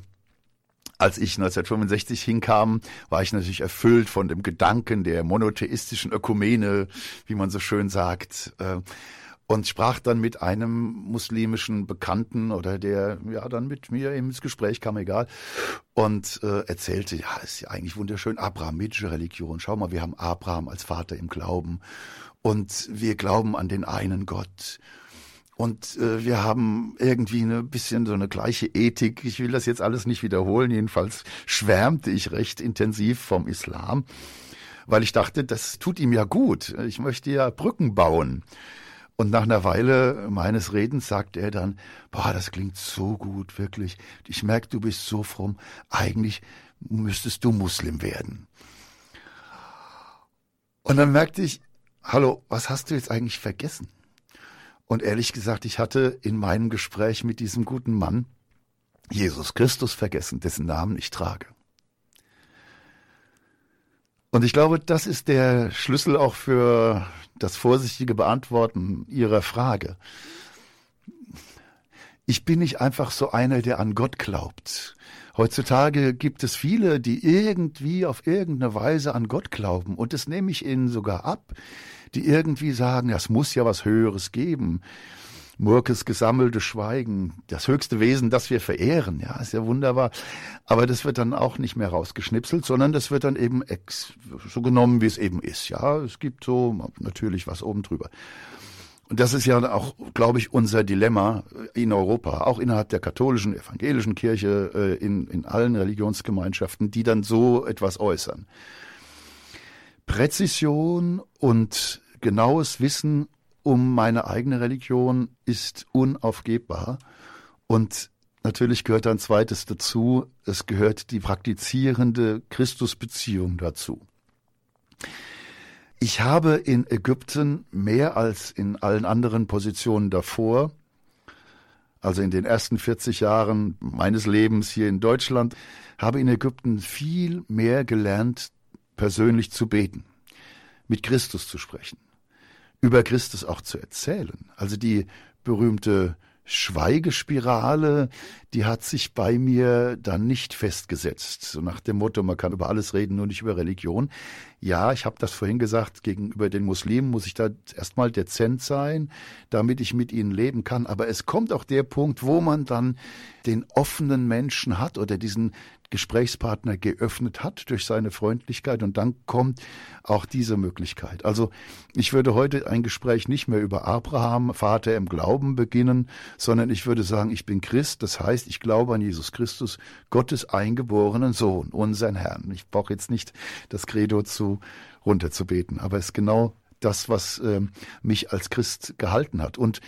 Als ich 1965 hinkam, war ich natürlich erfüllt von dem Gedanken der monotheistischen Ökumene, wie man so schön sagt. Und sprach dann mit einem muslimischen Bekannten oder der ja dann mit mir ins Gespräch kam, egal, und äh, erzählte, ja, ist ja eigentlich wunderschön, abrahamitische Religion. Schau mal, wir haben Abraham als Vater im Glauben und wir glauben an den einen Gott. Und äh, wir haben irgendwie ein bisschen so eine gleiche Ethik. Ich will das jetzt alles nicht wiederholen. Jedenfalls schwärmte ich recht intensiv vom Islam, weil ich dachte, das tut ihm ja gut. Ich möchte ja Brücken bauen. Und nach einer Weile meines Redens sagt er dann, boah, das klingt so gut, wirklich. Ich merke, du bist so fromm. Eigentlich müsstest du Muslim werden. Und dann merkte ich, hallo, was hast du jetzt eigentlich vergessen? Und ehrlich gesagt, ich hatte in meinem Gespräch mit diesem guten Mann Jesus Christus vergessen, dessen Namen ich trage. Und ich glaube, das ist der Schlüssel auch für das vorsichtige Beantworten Ihrer Frage. Ich bin nicht einfach so einer, der an Gott glaubt. Heutzutage gibt es viele, die irgendwie auf irgendeine Weise an Gott glauben. Und das nehme ich ihnen sogar ab, die irgendwie sagen, es muss ja was Höheres geben. Murkes gesammelte Schweigen, das höchste Wesen, das wir verehren, ja, ist ja wunderbar. Aber das wird dann auch nicht mehr rausgeschnipselt, sondern das wird dann eben ex, so genommen, wie es eben ist, ja. Es gibt so natürlich was oben drüber. Und das ist ja auch, glaube ich, unser Dilemma in Europa, auch innerhalb der katholischen, evangelischen Kirche, äh, in, in allen Religionsgemeinschaften, die dann so etwas äußern. Präzision und genaues Wissen um meine eigene Religion ist unaufgebbar. Und natürlich gehört ein zweites dazu, es gehört die praktizierende Christusbeziehung dazu. Ich habe in Ägypten mehr als in allen anderen Positionen davor, also in den ersten 40 Jahren meines Lebens hier in Deutschland, habe in Ägypten viel mehr gelernt, persönlich zu beten, mit Christus zu sprechen über Christus auch zu erzählen. Also die berühmte Schweigespirale, die hat sich bei mir dann nicht festgesetzt. So nach dem Motto, man kann über alles reden, nur nicht über Religion. Ja, ich habe das vorhin gesagt, gegenüber den Muslimen muss ich da erstmal dezent sein, damit ich mit ihnen leben kann. Aber es kommt auch der Punkt, wo man dann den offenen Menschen hat oder diesen Gesprächspartner geöffnet hat durch seine Freundlichkeit und dann kommt auch diese Möglichkeit. Also ich würde heute ein Gespräch nicht mehr über Abraham, Vater im Glauben beginnen, sondern ich würde sagen, ich bin Christ, das heißt, ich glaube an Jesus Christus, Gottes eingeborenen Sohn, unseren Herrn. Ich brauche jetzt nicht das Credo zu runterzubeten, aber es ist genau das, was äh, mich als Christ gehalten hat. Und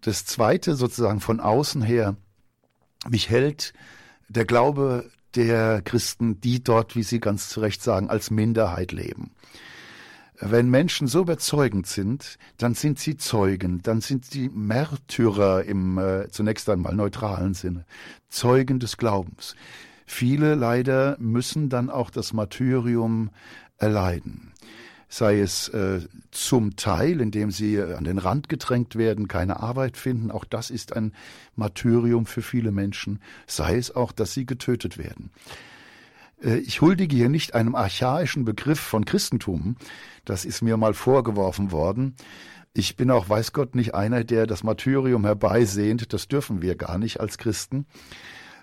das Zweite sozusagen von außen her, mich hält der Glaube der Christen, die dort, wie Sie ganz zu Recht sagen, als Minderheit leben. Wenn Menschen so überzeugend sind, dann sind sie Zeugen, dann sind sie Märtyrer im äh, zunächst einmal neutralen Sinne, Zeugen des Glaubens. Viele leider müssen dann auch das Martyrium erleiden sei es äh, zum Teil, indem sie an den Rand gedrängt werden, keine Arbeit finden, auch das ist ein Martyrium für viele Menschen, sei es auch, dass sie getötet werden. Äh, ich huldige hier nicht einem archaischen Begriff von Christentum, das ist mir mal vorgeworfen worden. Ich bin auch, weiß Gott, nicht einer, der das Martyrium herbeisehnt, das dürfen wir gar nicht als Christen,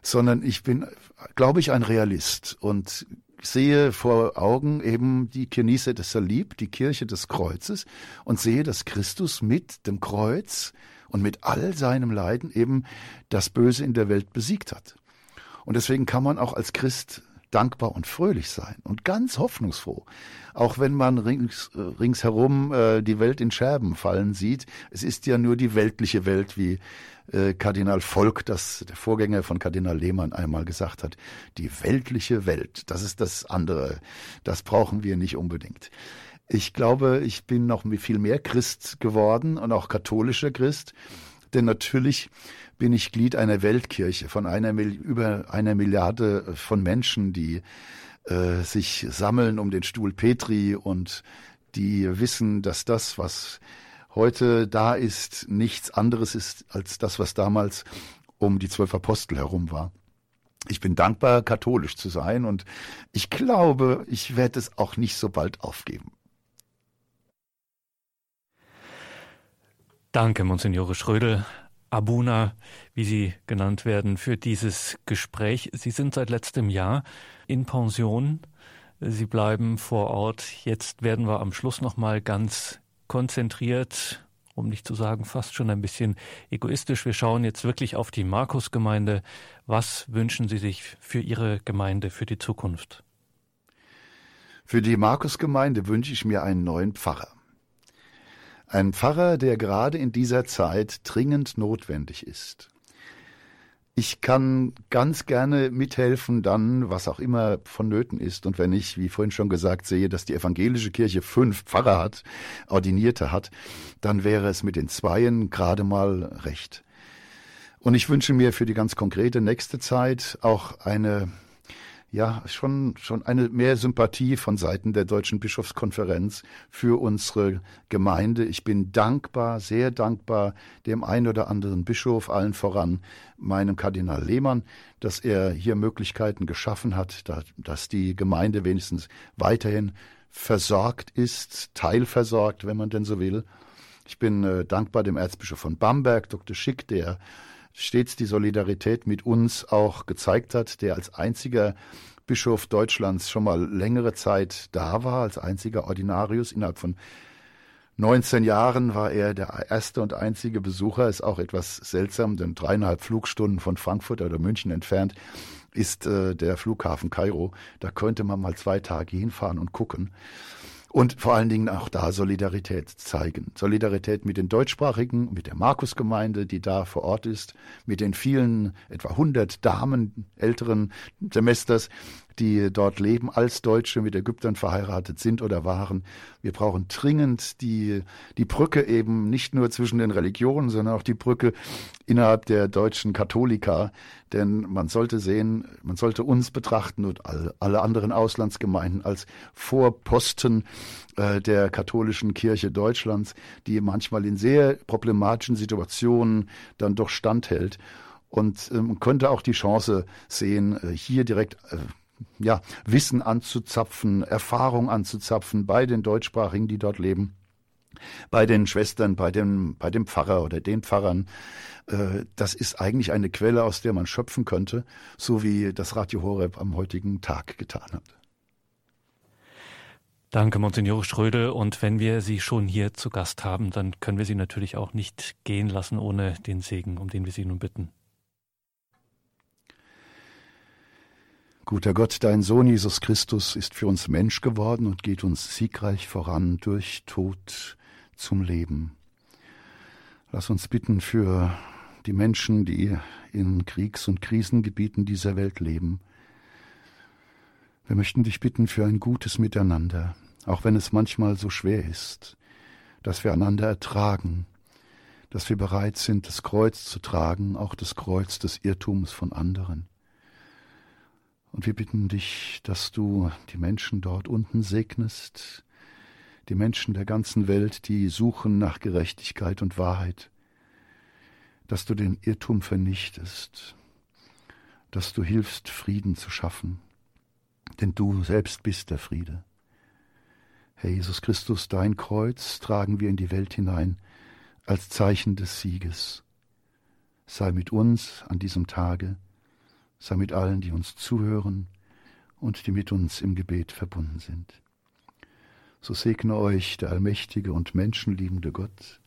sondern ich bin, glaube ich, ein Realist und sehe vor Augen eben die Kirnise des Salib, die Kirche des Kreuzes, und sehe, dass Christus mit dem Kreuz und mit all seinem Leiden eben das Böse in der Welt besiegt hat. Und deswegen kann man auch als Christ dankbar und fröhlich sein und ganz hoffnungsfroh, auch wenn man rings, äh, ringsherum äh, die Welt in Scherben fallen sieht. Es ist ja nur die weltliche Welt, wie äh, Kardinal Volk, das der Vorgänger von Kardinal Lehmann einmal gesagt hat, die weltliche Welt, das ist das andere, das brauchen wir nicht unbedingt. Ich glaube, ich bin noch viel mehr Christ geworden und auch katholischer Christ, denn natürlich bin ich Glied einer Weltkirche von einer über einer Milliarde von Menschen, die äh, sich sammeln um den Stuhl Petri und die wissen, dass das, was heute da ist, nichts anderes ist als das, was damals um die zwölf Apostel herum war. Ich bin dankbar, katholisch zu sein und ich glaube, ich werde es auch nicht so bald aufgeben. Danke, Monsignore Schrödel. Abuna, wie Sie genannt werden, für dieses Gespräch. Sie sind seit letztem Jahr in Pension. Sie bleiben vor Ort. Jetzt werden wir am Schluss noch mal ganz konzentriert, um nicht zu sagen fast schon ein bisschen egoistisch. Wir schauen jetzt wirklich auf die Markusgemeinde. Was wünschen Sie sich für Ihre Gemeinde für die Zukunft? Für die Markusgemeinde wünsche ich mir einen neuen Pfarrer. Ein Pfarrer, der gerade in dieser Zeit dringend notwendig ist. Ich kann ganz gerne mithelfen dann, was auch immer vonnöten ist. Und wenn ich, wie vorhin schon gesagt, sehe, dass die evangelische Kirche fünf Pfarrer hat, Ordinierte hat, dann wäre es mit den Zweien gerade mal recht. Und ich wünsche mir für die ganz konkrete nächste Zeit auch eine ja schon schon eine mehr Sympathie von Seiten der deutschen Bischofskonferenz für unsere Gemeinde. Ich bin dankbar, sehr dankbar dem einen oder anderen Bischof, allen voran meinem Kardinal Lehmann, dass er hier Möglichkeiten geschaffen hat, dass die Gemeinde wenigstens weiterhin versorgt ist, teilversorgt, wenn man denn so will. Ich bin äh, dankbar dem Erzbischof von Bamberg, Dr. Schick, der stets die Solidarität mit uns auch gezeigt hat, der als einziger Bischof Deutschlands schon mal längere Zeit da war, als einziger Ordinarius. Innerhalb von 19 Jahren war er der erste und einzige Besucher. Ist auch etwas seltsam, denn dreieinhalb Flugstunden von Frankfurt oder München entfernt ist äh, der Flughafen Kairo. Da könnte man mal zwei Tage hinfahren und gucken und vor allen Dingen auch da Solidarität zeigen. Solidarität mit den Deutschsprachigen, mit der Markusgemeinde, die da vor Ort ist, mit den vielen, etwa 100 Damen älteren Semesters, die dort leben, als Deutsche mit Ägyptern verheiratet sind oder waren. Wir brauchen dringend die, die Brücke eben nicht nur zwischen den Religionen, sondern auch die Brücke innerhalb der deutschen Katholika. Denn man sollte sehen, man sollte uns betrachten und alle, anderen Auslandsgemeinden als Vorposten äh, der katholischen Kirche Deutschlands, die manchmal in sehr problematischen Situationen dann doch standhält und ähm, könnte auch die Chance sehen, äh, hier direkt äh, ja, Wissen anzuzapfen, Erfahrung anzuzapfen bei den Deutschsprachigen, die dort leben, bei den Schwestern, bei dem, bei dem Pfarrer oder den Pfarrern. Äh, das ist eigentlich eine Quelle, aus der man schöpfen könnte, so wie das Radio Horeb am heutigen Tag getan hat. Danke, Monsignore Schröde. Und wenn wir Sie schon hier zu Gast haben, dann können wir Sie natürlich auch nicht gehen lassen ohne den Segen, um den wir Sie nun bitten. Guter Gott, dein Sohn Jesus Christus ist für uns Mensch geworden und geht uns siegreich voran durch Tod zum Leben. Lass uns bitten für die Menschen, die in Kriegs- und Krisengebieten dieser Welt leben. Wir möchten dich bitten für ein gutes Miteinander, auch wenn es manchmal so schwer ist, dass wir einander ertragen, dass wir bereit sind, das Kreuz zu tragen, auch das Kreuz des Irrtums von anderen. Und wir bitten dich, dass du die Menschen dort unten segnest, die Menschen der ganzen Welt, die suchen nach Gerechtigkeit und Wahrheit, dass du den Irrtum vernichtest, dass du hilfst, Frieden zu schaffen, denn du selbst bist der Friede. Herr Jesus Christus, dein Kreuz tragen wir in die Welt hinein als Zeichen des Sieges. Sei mit uns an diesem Tage, sei mit allen, die uns zuhören und die mit uns im Gebet verbunden sind. So segne euch der allmächtige und menschenliebende Gott,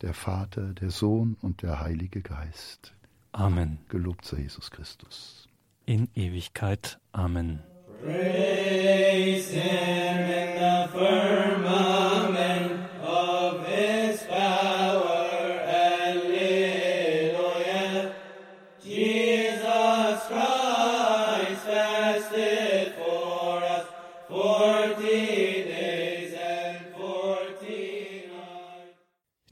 der Vater, der Sohn und der Heilige Geist. Amen. Gelobt sei Jesus Christus. In Ewigkeit. Amen. Praise him in the firmament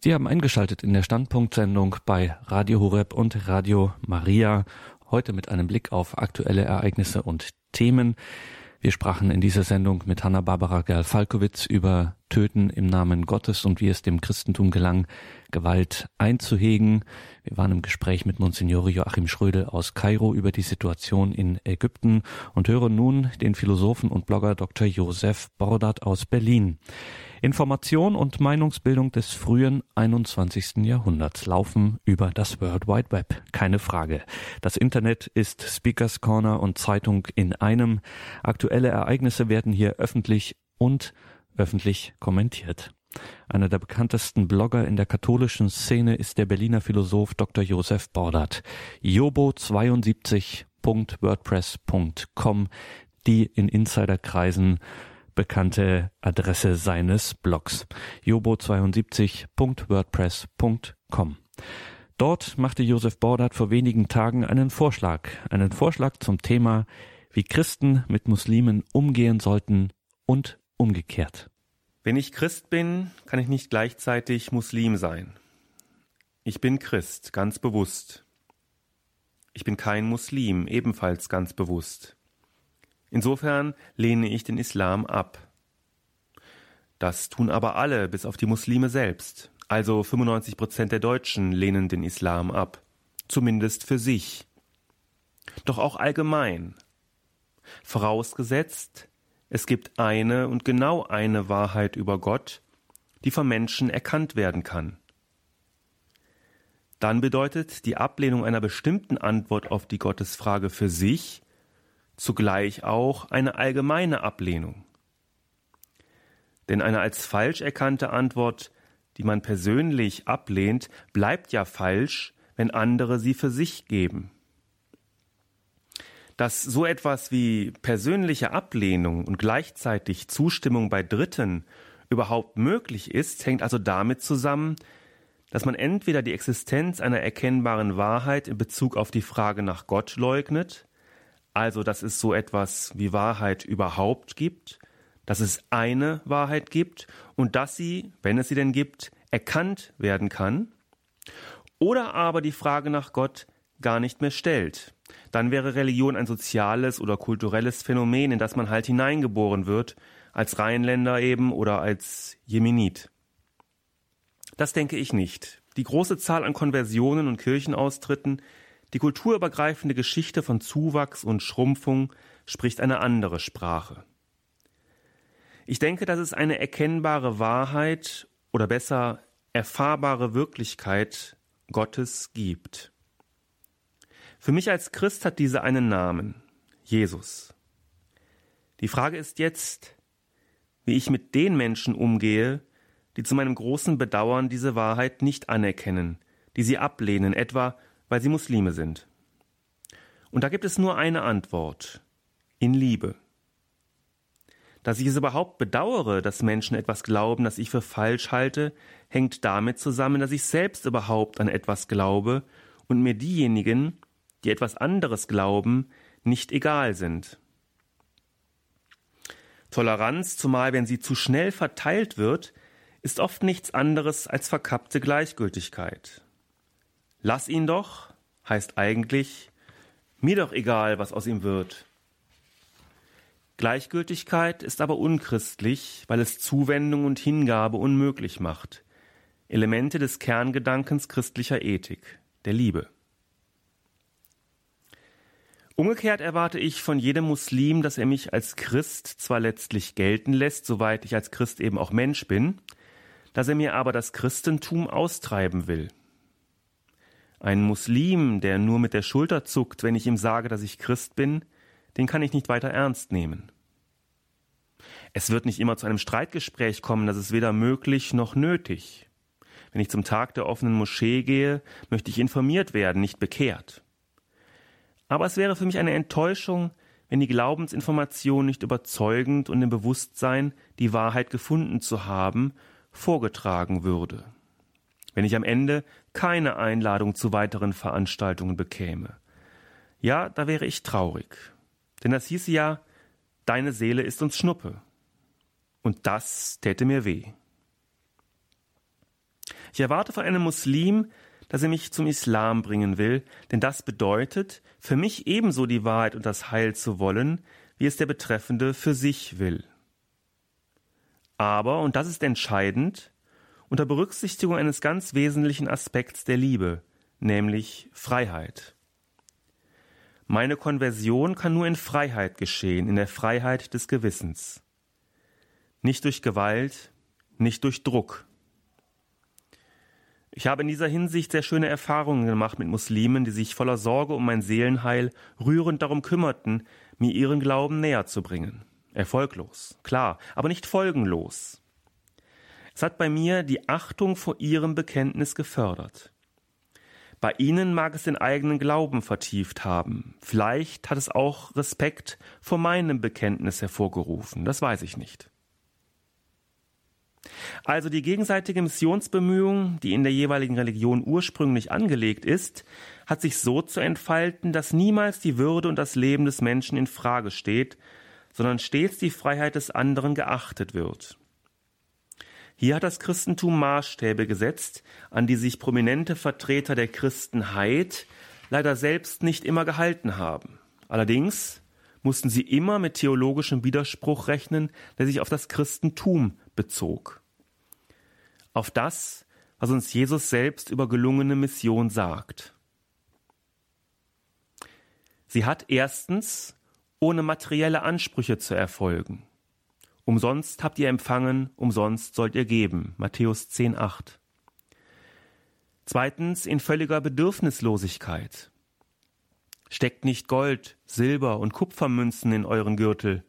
Sie haben eingeschaltet in der Standpunktsendung bei Radio Horeb und Radio Maria. Heute mit einem Blick auf aktuelle Ereignisse und Themen. Wir sprachen in dieser Sendung mit Hanna-Barbara Gerl-Falkowitz über Töten im Namen Gottes und wie es dem Christentum gelang, Gewalt einzuhegen. Wir waren im Gespräch mit Monsignore Joachim Schröde aus Kairo über die Situation in Ägypten und hören nun den Philosophen und Blogger Dr. Josef Bordat aus Berlin. Information und Meinungsbildung des frühen 21. Jahrhunderts laufen über das World Wide Web. Keine Frage. Das Internet ist Speakers Corner und Zeitung in einem. Aktuelle Ereignisse werden hier öffentlich und öffentlich kommentiert. Einer der bekanntesten Blogger in der katholischen Szene ist der Berliner Philosoph Dr. Josef Bordat. Jobo72.wordpress.com, die in Insiderkreisen bekannte Adresse seines Blogs. jobo72.wordpress.com. Dort machte Josef Bordat vor wenigen Tagen einen Vorschlag, einen Vorschlag zum Thema, wie Christen mit Muslimen umgehen sollten und umgekehrt. Wenn ich Christ bin, kann ich nicht gleichzeitig Muslim sein. Ich bin Christ, ganz bewusst. Ich bin kein Muslim, ebenfalls ganz bewusst. Insofern lehne ich den Islam ab. Das tun aber alle, bis auf die Muslime selbst. Also 95 Prozent der Deutschen lehnen den Islam ab. Zumindest für sich. Doch auch allgemein. Vorausgesetzt, es gibt eine und genau eine Wahrheit über Gott, die vom Menschen erkannt werden kann. Dann bedeutet die Ablehnung einer bestimmten Antwort auf die Gottesfrage für sich zugleich auch eine allgemeine Ablehnung. Denn eine als falsch erkannte Antwort, die man persönlich ablehnt, bleibt ja falsch, wenn andere sie für sich geben. Dass so etwas wie persönliche Ablehnung und gleichzeitig Zustimmung bei Dritten überhaupt möglich ist, hängt also damit zusammen, dass man entweder die Existenz einer erkennbaren Wahrheit in Bezug auf die Frage nach Gott leugnet, also dass es so etwas wie Wahrheit überhaupt gibt, dass es eine Wahrheit gibt und dass sie, wenn es sie denn gibt, erkannt werden kann, oder aber die Frage nach Gott gar nicht mehr stellt. Dann wäre Religion ein soziales oder kulturelles Phänomen, in das man halt hineingeboren wird, als Rheinländer eben oder als Jemenit. Das denke ich nicht. Die große Zahl an Konversionen und Kirchenaustritten, die kulturübergreifende Geschichte von Zuwachs und Schrumpfung spricht eine andere Sprache. Ich denke, dass es eine erkennbare Wahrheit oder besser erfahrbare Wirklichkeit Gottes gibt. Für mich als Christ hat diese einen Namen, Jesus. Die Frage ist jetzt, wie ich mit den Menschen umgehe, die zu meinem großen Bedauern diese Wahrheit nicht anerkennen, die sie ablehnen, etwa weil sie Muslime sind. Und da gibt es nur eine Antwort in Liebe. Dass ich es überhaupt bedauere, dass Menschen etwas glauben, das ich für falsch halte, hängt damit zusammen, dass ich selbst überhaupt an etwas glaube und mir diejenigen, die etwas anderes glauben, nicht egal sind. Toleranz, zumal wenn sie zu schnell verteilt wird, ist oft nichts anderes als verkappte Gleichgültigkeit. Lass ihn doch heißt eigentlich, mir doch egal, was aus ihm wird. Gleichgültigkeit ist aber unchristlich, weil es Zuwendung und Hingabe unmöglich macht. Elemente des Kerngedankens christlicher Ethik, der Liebe. Umgekehrt erwarte ich von jedem Muslim, dass er mich als Christ zwar letztlich gelten lässt, soweit ich als Christ eben auch Mensch bin, dass er mir aber das Christentum austreiben will. Ein Muslim, der nur mit der Schulter zuckt, wenn ich ihm sage, dass ich Christ bin, den kann ich nicht weiter ernst nehmen. Es wird nicht immer zu einem Streitgespräch kommen, das ist weder möglich noch nötig. Wenn ich zum Tag der offenen Moschee gehe, möchte ich informiert werden, nicht bekehrt. Aber es wäre für mich eine Enttäuschung, wenn die Glaubensinformation nicht überzeugend und im Bewusstsein, die Wahrheit gefunden zu haben, vorgetragen würde. Wenn ich am Ende keine Einladung zu weiteren Veranstaltungen bekäme. Ja, da wäre ich traurig. Denn das hieße ja, deine Seele ist uns Schnuppe. Und das täte mir weh. Ich erwarte von einem Muslim, dass er mich zum Islam bringen will, denn das bedeutet, für mich ebenso die Wahrheit und das Heil zu wollen, wie es der Betreffende für sich will. Aber, und das ist entscheidend, unter Berücksichtigung eines ganz wesentlichen Aspekts der Liebe, nämlich Freiheit. Meine Konversion kann nur in Freiheit geschehen, in der Freiheit des Gewissens. Nicht durch Gewalt, nicht durch Druck. Ich habe in dieser Hinsicht sehr schöne Erfahrungen gemacht mit Muslimen, die sich voller Sorge um mein Seelenheil rührend darum kümmerten, mir ihren Glauben näher zu bringen. Erfolglos, klar, aber nicht folgenlos. Es hat bei mir die Achtung vor ihrem Bekenntnis gefördert. Bei ihnen mag es den eigenen Glauben vertieft haben. Vielleicht hat es auch Respekt vor meinem Bekenntnis hervorgerufen. Das weiß ich nicht. Also die gegenseitige Missionsbemühung, die in der jeweiligen Religion ursprünglich angelegt ist, hat sich so zu entfalten, dass niemals die Würde und das Leben des Menschen in Frage steht, sondern stets die Freiheit des anderen geachtet wird. Hier hat das Christentum Maßstäbe gesetzt, an die sich prominente Vertreter der Christenheit leider selbst nicht immer gehalten haben. Allerdings mussten sie immer mit theologischem Widerspruch rechnen, der sich auf das Christentum bezog. Auf das, was uns Jesus selbst über gelungene Mission sagt. Sie hat erstens ohne materielle Ansprüche zu erfolgen. Umsonst habt ihr empfangen, umsonst sollt ihr geben. Matthäus 10, 8. Zweitens in völliger Bedürfnislosigkeit. Steckt nicht Gold, Silber und Kupfermünzen in euren Gürtel.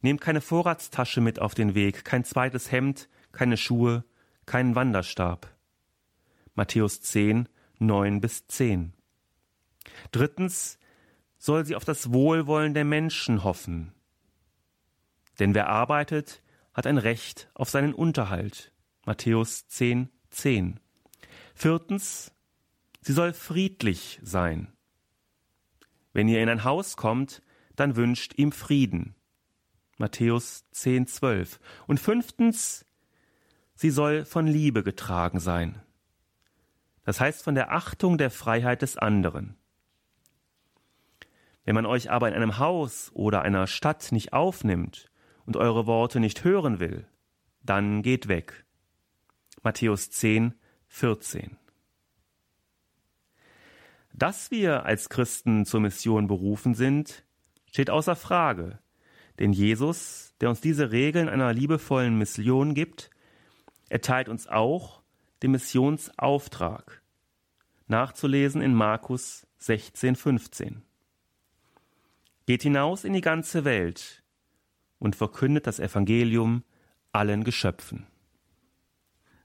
Nehmt keine Vorratstasche mit auf den Weg, kein zweites Hemd, keine Schuhe, keinen Wanderstab. Matthäus 10, 9 bis 10. Drittens soll sie auf das Wohlwollen der Menschen hoffen. Denn wer arbeitet, hat ein Recht auf seinen Unterhalt. Matthäus 10, 10. Viertens, sie soll friedlich sein. Wenn ihr in ein Haus kommt, dann wünscht ihm Frieden. Matthäus 10, 12. Und fünftens, sie soll von Liebe getragen sein. Das heißt von der Achtung der Freiheit des anderen. Wenn man euch aber in einem Haus oder einer Stadt nicht aufnimmt und eure Worte nicht hören will, dann geht weg. Matthäus 10, 14. Dass wir als Christen zur Mission berufen sind, steht außer Frage, denn Jesus, der uns diese Regeln einer liebevollen Mission gibt, erteilt uns auch den Missionsauftrag, nachzulesen in Markus 16, 15. Geht hinaus in die ganze Welt und verkündet das Evangelium allen Geschöpfen.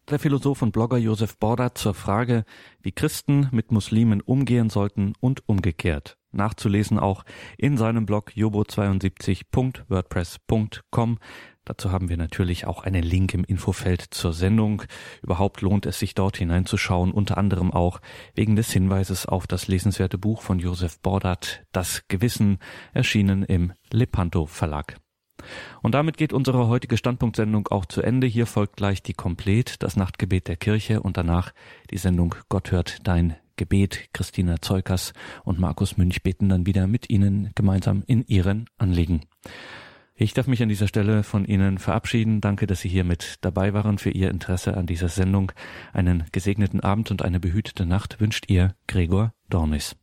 Der Philosoph und Blogger Josef Bordat zur Frage, wie Christen mit Muslimen umgehen sollten und umgekehrt. Nachzulesen auch in seinem Blog jobo72.wordpress.com. Dazu haben wir natürlich auch einen Link im Infofeld zur Sendung. Überhaupt lohnt es sich dort hineinzuschauen, unter anderem auch wegen des Hinweises auf das lesenswerte Buch von Josef Bordat, Das Gewissen, erschienen im Lepanto Verlag. Und damit geht unsere heutige Standpunktsendung auch zu Ende. Hier folgt gleich die Komplet, das Nachtgebet der Kirche und danach die Sendung Gott hört dein Gebet. Christina Zeukers und Markus Münch beten dann wieder mit Ihnen gemeinsam in Ihren Anliegen. Ich darf mich an dieser Stelle von Ihnen verabschieden. Danke, dass Sie hier mit dabei waren für Ihr Interesse an dieser Sendung. Einen gesegneten Abend und eine behütete Nacht wünscht Ihr Gregor Dornis.